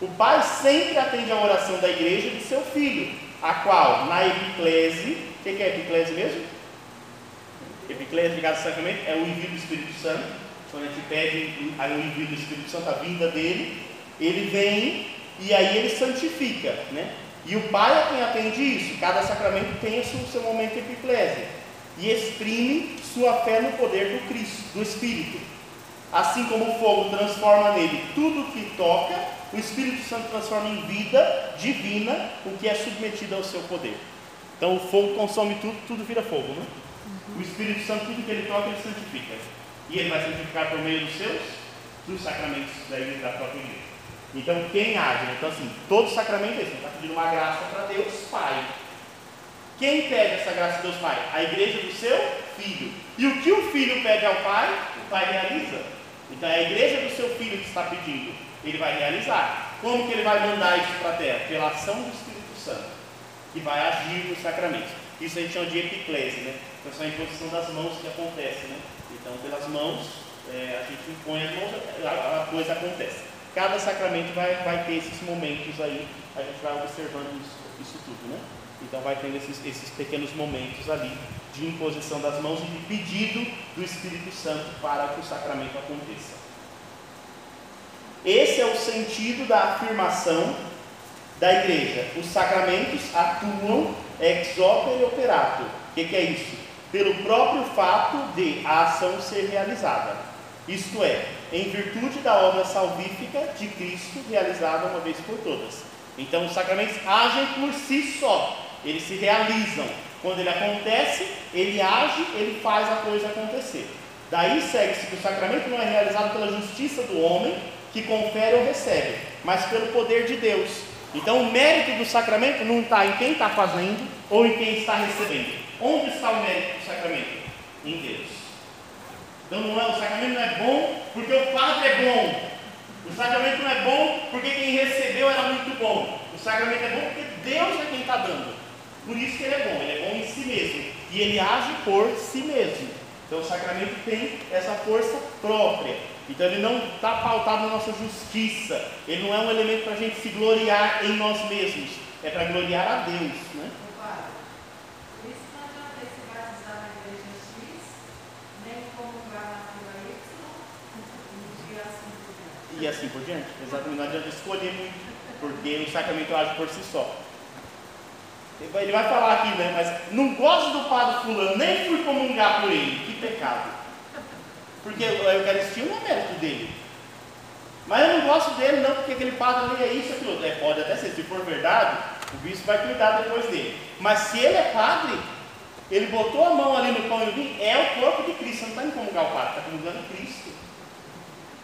O pai sempre atende a oração da igreja de seu filho, a qual, na epiclese, o que é epiclese mesmo? Epiclese ligada ao sacramento é o envio do Espírito Santo. Quando a gente pede o envio do Espírito Santo, a vinda dele, ele vem e aí ele santifica, né? E o Pai é quem atende isso. Cada sacramento tem o seu momento epiclese e exprime sua fé no poder do Cristo, do Espírito. Assim como o fogo transforma nele tudo que toca, o Espírito Santo transforma em vida divina o que é submetido ao seu poder. Então o fogo consome tudo, tudo vira fogo, né? O Espírito Santo, tudo que ele toca, ele santifica. E ele vai santificar por meio dos seus, dos sacramentos da igreja da própria igreja. Então, quem age? Então, assim, todo sacramento é isso. Está pedindo uma graça para Deus Pai. Quem pede essa graça de Deus Pai? A igreja do seu filho. E o que o filho pede ao Pai, o Pai realiza. Então, é a igreja do seu filho que está pedindo. Ele vai realizar. Como que ele vai mandar isso para a terra? Pela ação do Espírito Santo, que vai agir no sacramento. Isso a gente chama de epiclese, né? Então, é a imposição das mãos que acontece, né? Então, pelas mãos, é, a gente impõe as mãos, a coisa acontece. Cada sacramento vai, vai ter esses momentos aí, a gente vai observando isso, isso tudo, né? Então vai tendo esses, esses pequenos momentos ali de imposição das mãos e de pedido do Espírito Santo para que o sacramento aconteça. Esse é o sentido da afirmação da igreja. Os sacramentos atuam ex opere operato. O que, que é isso? Pelo próprio fato de a ação ser realizada. Isto é, em virtude da obra salvífica de Cristo realizada uma vez por todas. Então os sacramentos agem por si só, eles se realizam. Quando ele acontece, ele age, ele faz a coisa acontecer. Daí segue-se que o sacramento não é realizado pela justiça do homem, que confere ou recebe, mas pelo poder de Deus. Então o mérito do sacramento não está em quem está fazendo ou em quem está recebendo. Onde está o mérito do sacramento? Em Deus. Então não é, o sacramento não é bom porque o padre é bom. O sacramento não é bom porque quem recebeu era muito bom. O sacramento é bom porque Deus é quem está dando. Por isso que ele é bom, ele é bom em si mesmo. E ele age por si mesmo. Então o sacramento tem essa força própria. Então ele não está pautado na nossa justiça. Ele não é um elemento para a gente se gloriar em nós mesmos. É para gloriar a Deus. Né? e assim por diante. Exatamente, não adianta escolher muito, porque o sacramento age por si só. Ele vai falar aqui, né? Mas não gosto do padre fulano, nem fui comungar por ele. Que pecado. Porque a Eucaristia não é mérito dele. Mas eu não gosto dele não, porque aquele padre ali é isso, aquilo. É, pode até ser, se for verdade, o bispo vai cuidar depois dele. Mas se ele é padre, ele botou a mão ali no pão e no vinho, é o corpo de Cristo. Você não está indo comungar o padre, está comungando Cristo.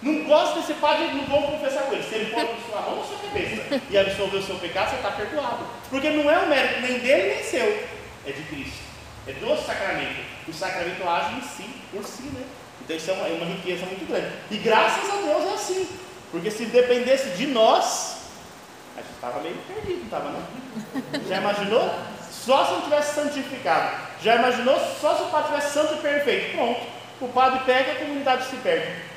Não gosta desse padre, não vou confessar com ele. Se ele pôr sua mão na sua cabeça e absolver o seu pecado, você está perdoado. Porque não é o mérito nem dele nem seu, é de Cristo. É do sacramento. O sacramento age em si, por si, né? Então isso é uma, é uma riqueza muito grande. E graças a Deus é assim. Porque se dependesse de nós, a gente estava meio perdido, estava não? Já imaginou? Só se não tivesse santificado. Já imaginou só se o padre tivesse santo e perfeito? Pronto. O padre pega, a comunidade se perde.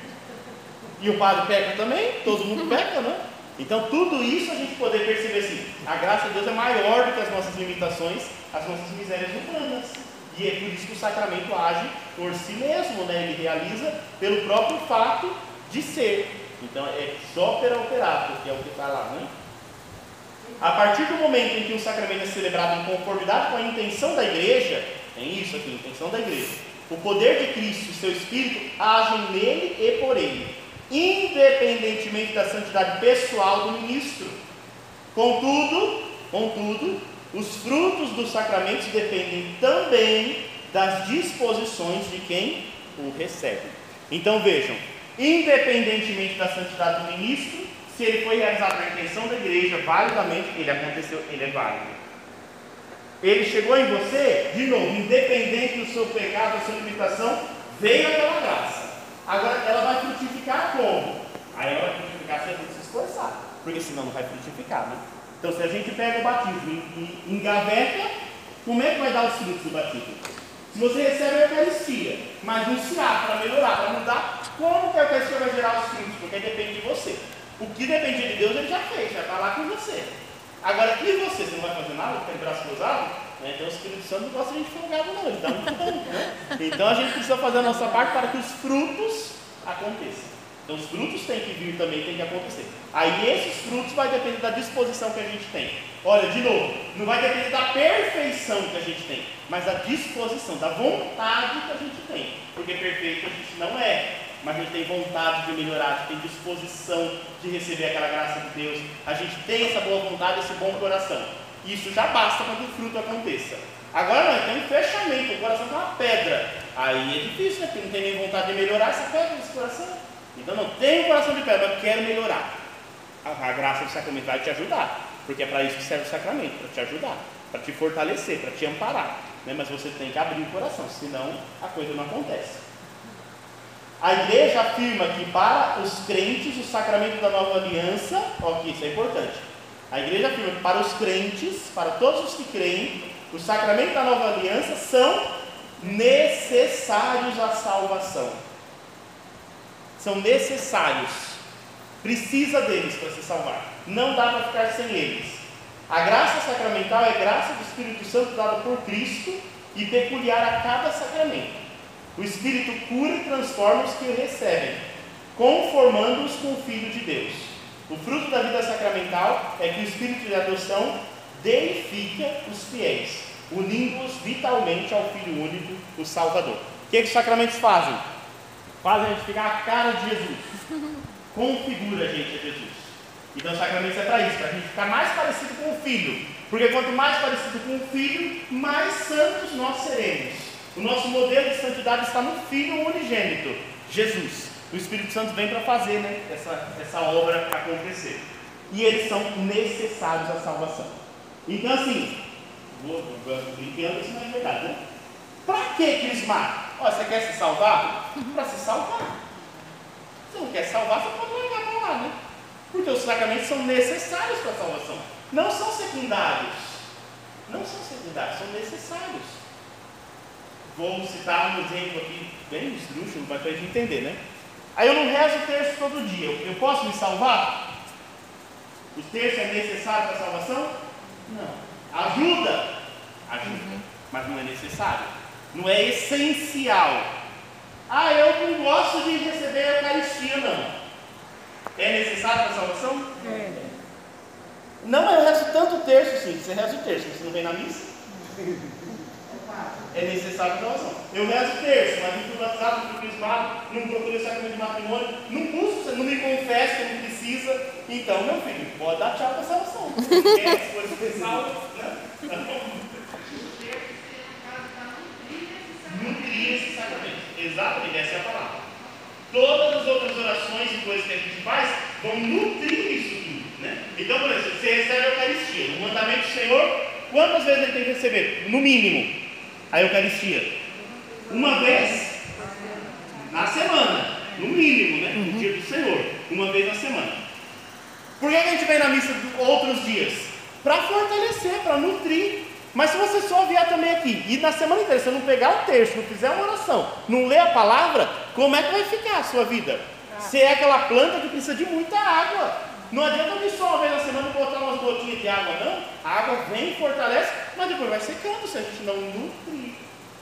E o padre peca também, todo mundo peca, né? Então, tudo isso a gente poder perceber assim: a graça de Deus é maior do que as nossas limitações, as nossas misérias humanas. E é por isso que o sacramento age por si mesmo, né? ele realiza pelo próprio fato de ser. Então, é só pera operato, que é o que está lá. Né? A partir do momento em que o sacramento é celebrado em conformidade com a intenção da igreja, tem isso aqui, intenção da igreja, o poder de Cristo e seu Espírito agem nele e por ele independentemente da santidade pessoal do ministro. Contudo, contudo, os frutos dos sacramentos dependem também das disposições de quem o recebe. Então vejam, independentemente da santidade do ministro, se ele foi realizado na intenção da igreja, validamente, ele aconteceu, ele é válido. Ele chegou em você, de novo, independente do seu pecado, da sua limitação, veio aquela graça. Agora, ela vai frutificar como? Aí ela vai frutificar se a gente se esforçar, porque senão não vai frutificar, né? Então, se a gente pega o batismo e, engaveta, como é que vai dar os frutos do batismo? Se você recebe a Eucaristia, mas não se abre para melhorar, para mudar, como que a Eucaristia vai gerar os frutos? Porque depende de você. O que dependia de Deus, ele já fez, já está lá com você. Agora, e você? Você não vai fazer nada? Tem braço cruzado? Né? Então o Espírito Santo não gosta de gente folgado não, ele dá muito tempo. Né? Então a gente precisa fazer a nossa parte para que os frutos aconteçam. Então os frutos têm que vir também, tem que acontecer. Aí esses frutos vai depender da disposição que a gente tem. Olha, de novo, não vai depender da perfeição que a gente tem, mas da disposição, da vontade que a gente tem. Porque perfeito a gente não é, mas a gente tem vontade de melhorar, a gente tem disposição de receber aquela graça de Deus, a gente tem essa boa vontade, esse bom coração. Isso já basta para que o fruto aconteça. Agora não, tem um fechamento, o coração está uma pedra. Aí é difícil, né? Porque não tem nem vontade de melhorar essa pedra desse coração. Então não tem um coração de pedra, mas quero melhorar. A, a graça do sacramento vai te ajudar. Porque é para isso que serve o sacramento, para te ajudar, para te fortalecer, para te amparar. Né? Mas você tem que abrir o coração, senão a coisa não acontece. A igreja afirma que para os crentes o sacramento da nova aliança, ó, que isso é importante, a igreja afirma que para os crentes, para todos os que creem, os sacramentos da nova aliança são necessários à salvação. São necessários. Precisa deles para se salvar. Não dá para ficar sem eles. A graça sacramental é graça do Espírito Santo dada por Cristo e peculiar a cada sacramento. O Espírito cura e transforma os que o recebem, conformando-os com o Filho de Deus. O fruto da vida sacramental é que o Espírito de adoção deifica os fiéis, unindo-os vitalmente ao Filho único, o Salvador. O que, é que os sacramentos fazem? Fazem a gente ficar a cara de Jesus. Configura a gente a Jesus. Então os sacramentos é para isso, para a gente ficar mais parecido com o Filho. Porque quanto mais parecido com o Filho, mais santos nós seremos. O nosso modelo de santidade está no Filho unigênito, Jesus o Espírito Santo vem para fazer né, essa, essa obra acontecer. E eles são necessários à salvação. Então, assim, vou, vou brincando, isso não é verdade, né? Para que crismar? Ó, você quer se salvar? Para se salvar. Se não quer se salvar, você pode largar para lá, né? Porque os sacramentos são necessários para a salvação. Não são secundários. Não são secundários, são necessários. Vou citar um exemplo aqui, bem esdrúxulo, para a gente entender, né? Aí eu não rezo o terço todo dia. Eu, posso me salvar? O terço é necessário para a salvação? Não. Ajuda? Ajuda. Uhum. Mas não é necessário. Não é essencial. Ah, eu não gosto de receber a Eucaristia, não. É necessário para a salvação? É. Não, eu rezo tanto terço, sim. Você reza o terço, você não vem na missa? é necessário salvação. Eu rezo terço, mas não fui batizado, não fui crismado, não procurei o sacramento de matrimônio, não busco, não me confesso que não precisa. Então, meu filho, pode dar tchau para a salvação. Quer as coisas que salvam, né? Nutrir esse sacramento. Exatamente, essa é a palavra. Todas as outras orações e coisas que a gente faz vão nutrir isso tudo. Né? Então, por exemplo, você recebe a Eucaristia, o mandamento do Senhor, quantas vezes ele tem que receber? No mínimo a Eucaristia? Uma vez na semana, no mínimo, né? No dia do Senhor, uma vez na semana. Por que a gente vem na missa outros dias? Para fortalecer, para nutrir. Mas se você só vier também aqui e na semana inteira você não pegar o texto, não fizer uma oração, não ler a palavra, como é que vai ficar a sua vida? Você é aquela planta que precisa de muita água. Não adianta vir só uma vez na semana botar umas gotinhas de água, não. A água vem, fortalece, mas depois vai secando se a gente não nutrir.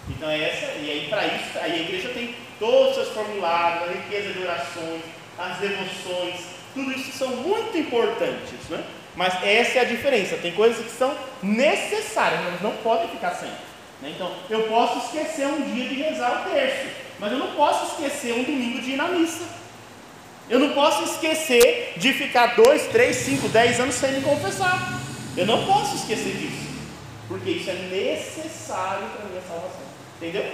Então é essa, e aí para isso, aí a igreja tem todos os seus formulários, a riqueza de orações, as devoções, tudo isso são muito importantes, né? Mas essa é a diferença. Tem coisas que são necessárias, mas não podem ficar sem. Né? Então, eu posso esquecer um dia de rezar o terço, mas eu não posso esquecer um domingo de ir na missa. Eu não posso esquecer de ficar dois, três, cinco, dez anos sem me confessar. Eu não posso esquecer disso, porque isso é necessário para a minha salvação. Entendeu?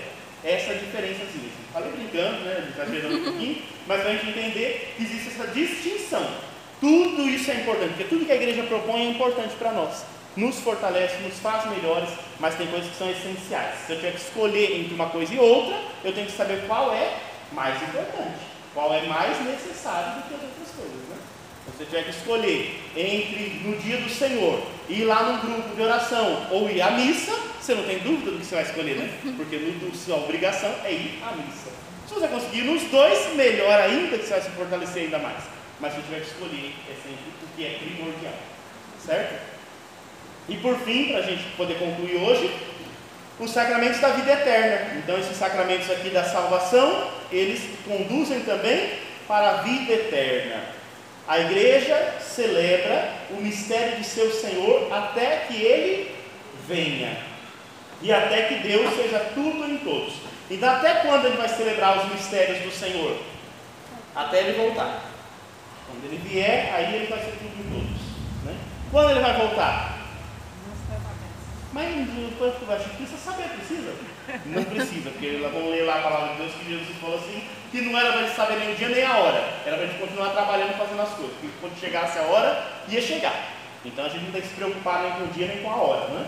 Essa é a diferença. Assim. Falei brincando, né? exagerando um pouquinho, mas para a gente entender que existe essa distinção. Tudo isso é importante, porque tudo que a igreja propõe é importante para nós. Nos fortalece, nos faz melhores, mas tem coisas que são essenciais. Se eu tiver que escolher entre uma coisa e outra, eu tenho que saber qual é mais importante. Qual é mais necessário do que as outras coisas, né? Você tiver que escolher entre no dia do Senhor ir lá num grupo de oração ou ir à missa, você não tem dúvida do que você vai escolher, né? Porque no, sua obrigação é ir à missa. Se você conseguir nos dois, melhor ainda, que você vai se fortalecer ainda mais. Mas se tiver que escolher, é sempre o que é primordial, certo? E por fim, para a gente poder concluir hoje, os sacramentos da vida eterna. Então, esses sacramentos aqui da salvação, eles conduzem também para a vida eterna. A igreja celebra o mistério de seu Senhor até que ele venha e até que Deus seja tudo em todos. Então, até quando ele vai celebrar os mistérios do Senhor? Até ele voltar. Quando ele vier, aí ele vai ser tudo em todos. Né? Quando ele vai voltar? Mas depois que vai precisa saber, precisa? Não precisa, porque vamos ler lá a palavra de Deus que Jesus falou assim, que não era para gente saber nem o dia nem a hora, era para a gente continuar trabalhando fazendo as coisas, porque quando chegasse a hora, ia chegar. Então a gente não tem que se preocupar nem com o dia nem com a hora, né?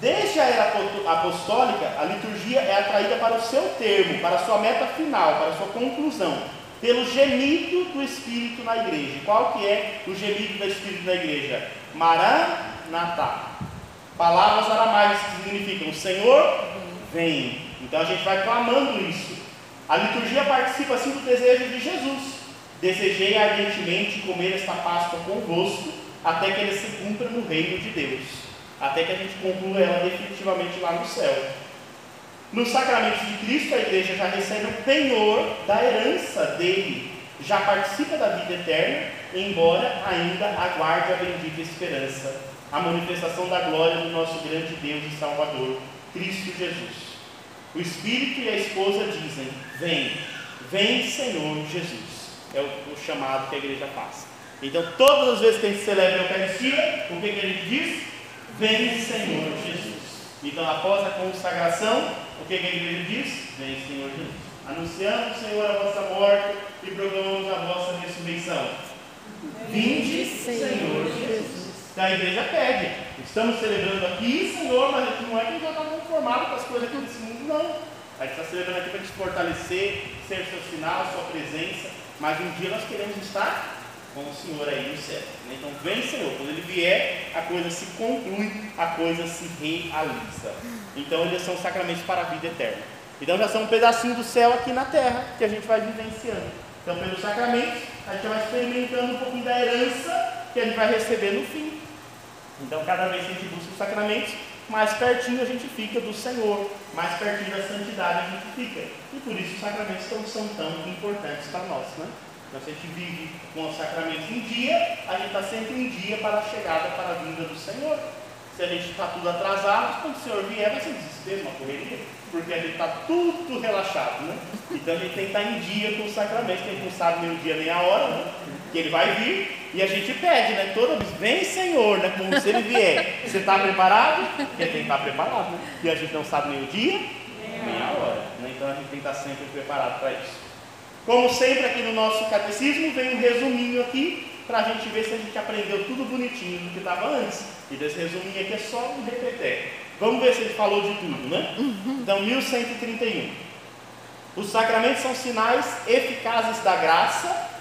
Desde a era apostólica, a liturgia é atraída para o seu termo, para a sua meta final, para a sua conclusão, pelo gemido do Espírito na igreja. Qual que é o gemido do Espírito na igreja? Maranatá. Palavras aramaicas que significam Senhor, vem. Então a gente vai clamando isso. A liturgia participa assim do desejo de Jesus. Desejei ardentemente comer esta Páscoa convosco, até que ele se cumpra no reino de Deus. Até que a gente conclua ela definitivamente lá no céu. Nos sacramentos de Cristo, a igreja já recebe o penhor da herança dele, já participa da vida eterna, embora ainda aguarde a bendita esperança a manifestação da glória do nosso grande Deus e Salvador, Cristo Jesus. O Espírito e a esposa dizem: Vem, vem, Senhor Jesus. É o, chamado que a igreja faz. Então, todas as vezes que a gente celebra a Eucaristia, o que, que a gente diz? Vem, Senhor Jesus. Então, após a consagração, o que, que a igreja diz? Vem, Senhor Jesus. Anunciamos, Senhor, a vossa morte e proclamamos a vossa ressurreição. Vinde, Senhor Jesus. Então a igreja pede. Estamos celebrando aqui, Senhor, mas não é que a gente já está conformado com as coisas aqui desse mundo, não. A gente está celebrando aqui para te fortalecer, ser seu sinal, sua presença. Mas um dia nós queremos estar com o Senhor aí no céu. Então vem, Senhor. Quando ele vier, a coisa se conclui, a coisa se realiza. Então eles são sacramentos para a vida eterna. Então já são um pedacinho do céu aqui na terra que a gente vai vivenciando. Então, pelos sacramentos, a gente vai experimentando um pouquinho da herança que a gente vai receber no fim. Então, cada vez que a gente busca os sacramentos, mais pertinho a gente fica do Senhor, mais pertinho da santidade a gente fica. E por isso os sacramentos não são tão importantes para nós. Né? Então, se a gente vive com os sacramentos em dia, a gente está sempre em dia para a chegada, para a vinda do Senhor. Se a gente está tudo atrasado, quando o Senhor vier, vai ser desespero, uma correria, porque a gente está tudo relaxado. Né? Então, a gente tem que estar em dia com os sacramentos, que a gente não sabe nem o dia nem a hora, né? que ele vai vir e a gente pede, né? Toda vez, vem Senhor, né? Como se ele vier. Você está preparado? Porque tem que estar preparado, né? E a gente não sabe nem o dia, nem a hora. Né? Então a gente tem que estar sempre preparado para isso. Como sempre aqui no nosso catecismo, vem um resuminho aqui para a gente ver se a gente aprendeu tudo bonitinho do que estava antes. E desse resuminho aqui é só um repetir. Vamos ver se ele falou de tudo, né? Então, 1131. Os sacramentos são sinais eficazes da graça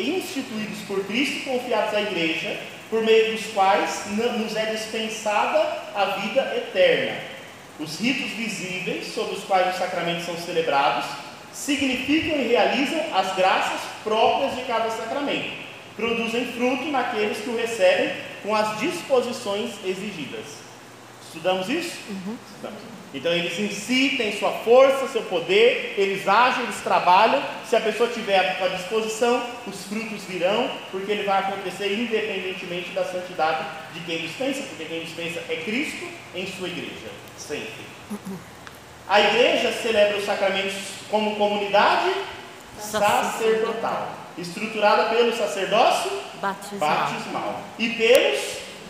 instituídos por Cristo confiados à igreja, por meio dos quais nos é dispensada a vida eterna. Os ritos visíveis, sobre os quais os sacramentos são celebrados, significam e realizam as graças próprias de cada sacramento, produzem fruto naqueles que o recebem com as disposições exigidas. Estudamos isso? Uhum. Estudamos. Então eles em si têm sua força, seu poder, eles agem, eles trabalham. Se a pessoa tiver à disposição, os frutos virão, porque ele vai acontecer independentemente da santidade de quem dispensa, porque quem dispensa é Cristo em sua igreja, sempre. A igreja celebra os sacramentos como comunidade sacerdotal, estruturada pelo sacerdócio batismal, batismal e pelos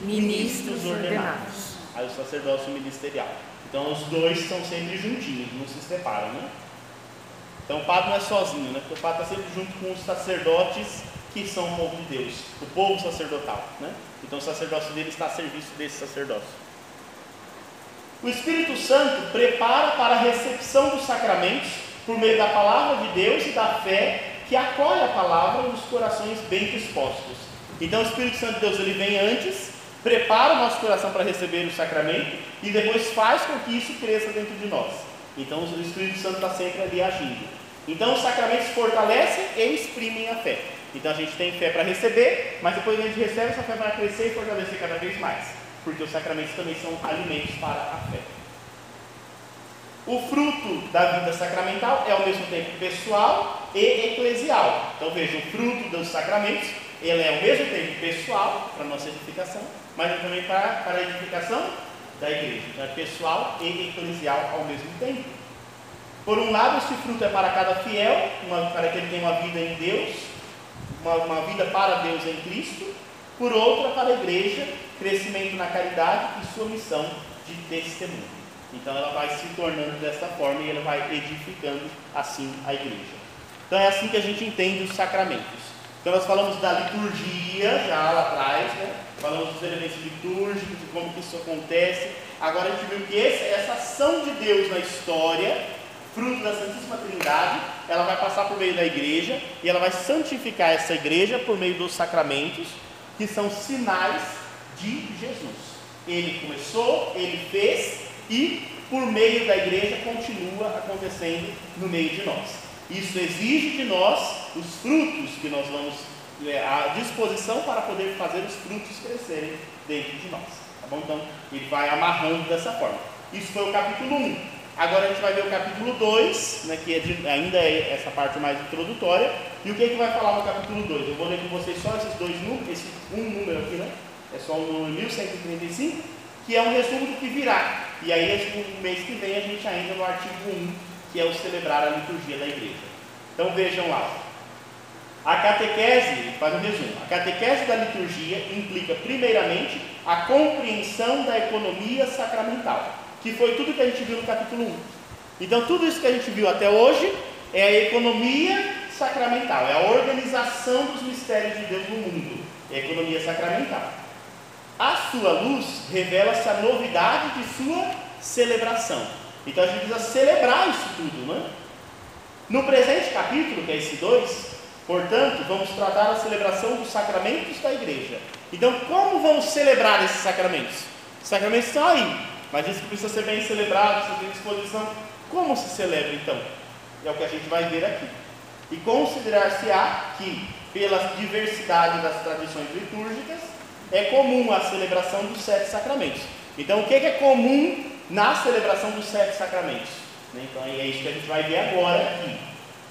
ministros, ministros ordenados. Aí o sacerdócio ministerial. Então os dois estão sempre juntinhos, não se separam, né? Então o padre não é sozinho, né? Porque o padre está sempre junto com os sacerdotes que são o povo de Deus, o povo sacerdotal, né? Então o sacerdócio dele está a serviço desse sacerdócio. O Espírito Santo prepara para a recepção dos sacramentos por meio da palavra de Deus e da fé que acolhe a palavra nos corações bem dispostos. Então o Espírito Santo de Deus ele vem antes prepara o nosso coração para receber o sacramento e depois faz com que isso cresça dentro de nós. Então o Espírito Santo está sempre ali agindo. Então os sacramentos fortalecem e exprimem a fé. Então a gente tem fé para receber, mas depois a gente recebe, essa fé vai crescer e fortalecer cada vez mais. Porque os sacramentos também são alimentos para a fé. O fruto da vida sacramental é ao mesmo tempo pessoal e eclesial. Então veja, o fruto dos sacramentos, ele é ao mesmo tempo pessoal, para nossa edificação, mas também para, para a edificação da igreja. Então é pessoal e eclesial ao mesmo tempo. Por um lado, esse fruto é para cada fiel, uma, para que ele tenha uma vida em Deus, uma, uma vida para Deus em Cristo. Por outra, para a igreja, crescimento na caridade e sua missão de testemunho. Então ela vai se tornando dessa forma e ela vai edificando assim a igreja. Então é assim que a gente entende os sacramentos. Então nós falamos da liturgia já lá atrás, né? Falamos dos elementos litúrgicos, de como que isso acontece. Agora a gente viu que essa ação de Deus na história, fruto da Santíssima Trindade, ela vai passar por meio da igreja e ela vai santificar essa igreja por meio dos sacramentos, que são sinais de Jesus. Ele começou, ele fez e por meio da igreja continua acontecendo no meio de nós. Isso exige de nós os frutos que nós vamos é, à disposição para poder fazer os frutos crescerem dentro de nós. Tá bom? Então, ele vai amarrando dessa forma. Isso foi o capítulo 1. Agora a gente vai ver o capítulo 2, né, que é de, ainda é essa parte mais introdutória. E o que, é que vai falar no capítulo 2? Eu vou ler com vocês só esses dois números, esse um número aqui, né? É só o número 1135, que é um resumo do que virá. E aí, no mês que vem, a gente ainda no artigo 1 que é o celebrar a liturgia da igreja. Então vejam lá. A catequese, faz um resumo, a catequese da liturgia implica primeiramente a compreensão da economia sacramental, que foi tudo que a gente viu no capítulo 1. Então tudo isso que a gente viu até hoje é a economia sacramental, é a organização dos mistérios de Deus no mundo, é a economia sacramental. A sua luz revela-se a novidade de sua celebração. Então a gente precisa celebrar isso tudo, né? No presente capítulo, que é esse 2, portanto, vamos tratar a celebração dos sacramentos da igreja. Então, como vamos celebrar esses sacramentos? Os sacramentos estão aí, mas isso precisa ser bem celebrado, precisa ter disposição. Como se celebra então? É o que a gente vai ver aqui. E considerar-se-á que, pela diversidade das tradições litúrgicas, é comum a celebração dos sete sacramentos. Então, o que é comum na celebração dos sete sacramentos. Então é isso que a gente vai ver agora aqui.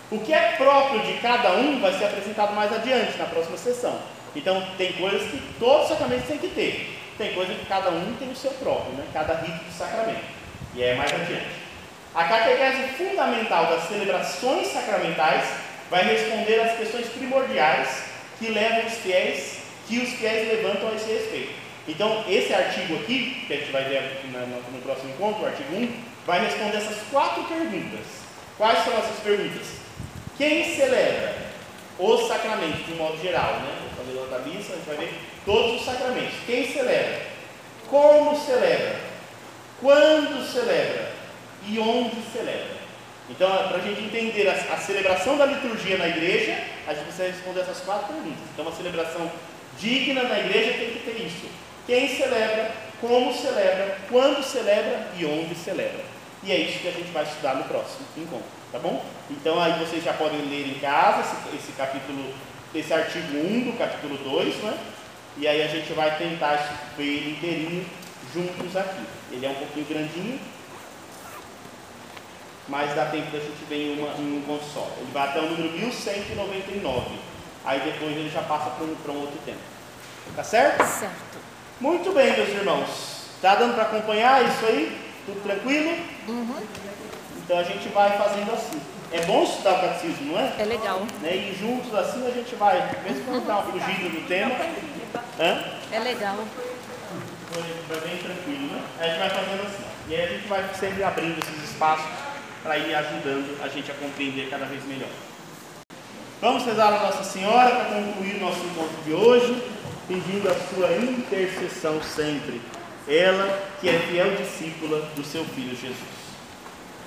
O que é próprio de cada um vai ser apresentado mais adiante, na próxima sessão. Então tem coisas que todos os sacramentos têm que ter. Tem coisas que cada um tem o seu próprio, né? cada rito de sacramento. E é mais adiante. A catequese fundamental das celebrações sacramentais vai responder às questões primordiais que levam os fiéis, que os fiéis levantam a esse respeito. Então, esse artigo aqui, que a gente vai ver no próximo encontro, o artigo 1, vai responder essas quatro perguntas. Quais são essas perguntas? Quem celebra os sacramentos, de um modo geral, né? Vou fazer da missa, a gente vai ver todos os sacramentos. Quem celebra? Como celebra? Quando celebra? E onde celebra? Então, para a gente entender a, a, celebração da liturgia na igreja, a gente precisa responder essas quatro perguntas. Então, uma celebração digna na igreja tem que ter isso. Quem celebra, como celebra, quando celebra e onde celebra. E é isso que a gente vai estudar no próximo encontro, tá bom? Então aí vocês já podem ler em casa esse, esse capítulo, esse artigo 1 do capítulo 2, né? E aí a gente vai tentar ver ele inteirinho juntos aqui. Ele é um pouquinho grandinho, mas dá tempo da gente ver em, uma, em um encontro só. Ele vai até o número 1199. Aí depois ele já passa para um, para um outro tempo. Tá certo?
Certo.
Muito bem, meus irmãos. Tá dando para acompanhar isso aí? Tudo tranquilo?
Uhum.
Então a gente vai fazendo assim. É bom estudar o catecismo, não é?
É legal.
Né? E juntos assim a gente vai, mesmo quando dá uma fugida do tema. Hã?
É legal.
Foi bem tranquilo, né? A gente vai fazendo assim. E aí a gente vai sempre abrindo esses espaços para ir ajudando a gente a compreender cada vez melhor. Vamos rezar a Nossa Senhora para concluir nosso encontro de hoje, pedindo a sua intercessão sempre. Ela que é fiel discípula do seu Filho Jesus.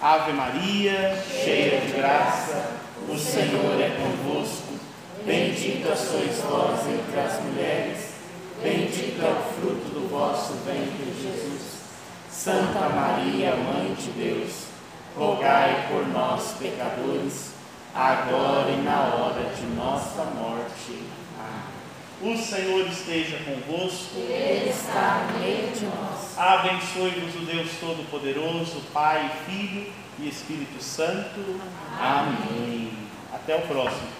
Ave Maria, cheia de graça, o Senhor é convosco. Bendita sois vós entre as mulheres, bendito é o fruto do vosso ventre, Jesus. Santa Maria, Mãe de Deus, rogai por nós, pecadores, agora e na hora de nossa morte. Amém. O Senhor esteja convosco.
Ele está no meio de nós.
Abençoe-vos o Deus Todo-Poderoso, Pai, Filho e Espírito Santo. Amém. Até o próximo.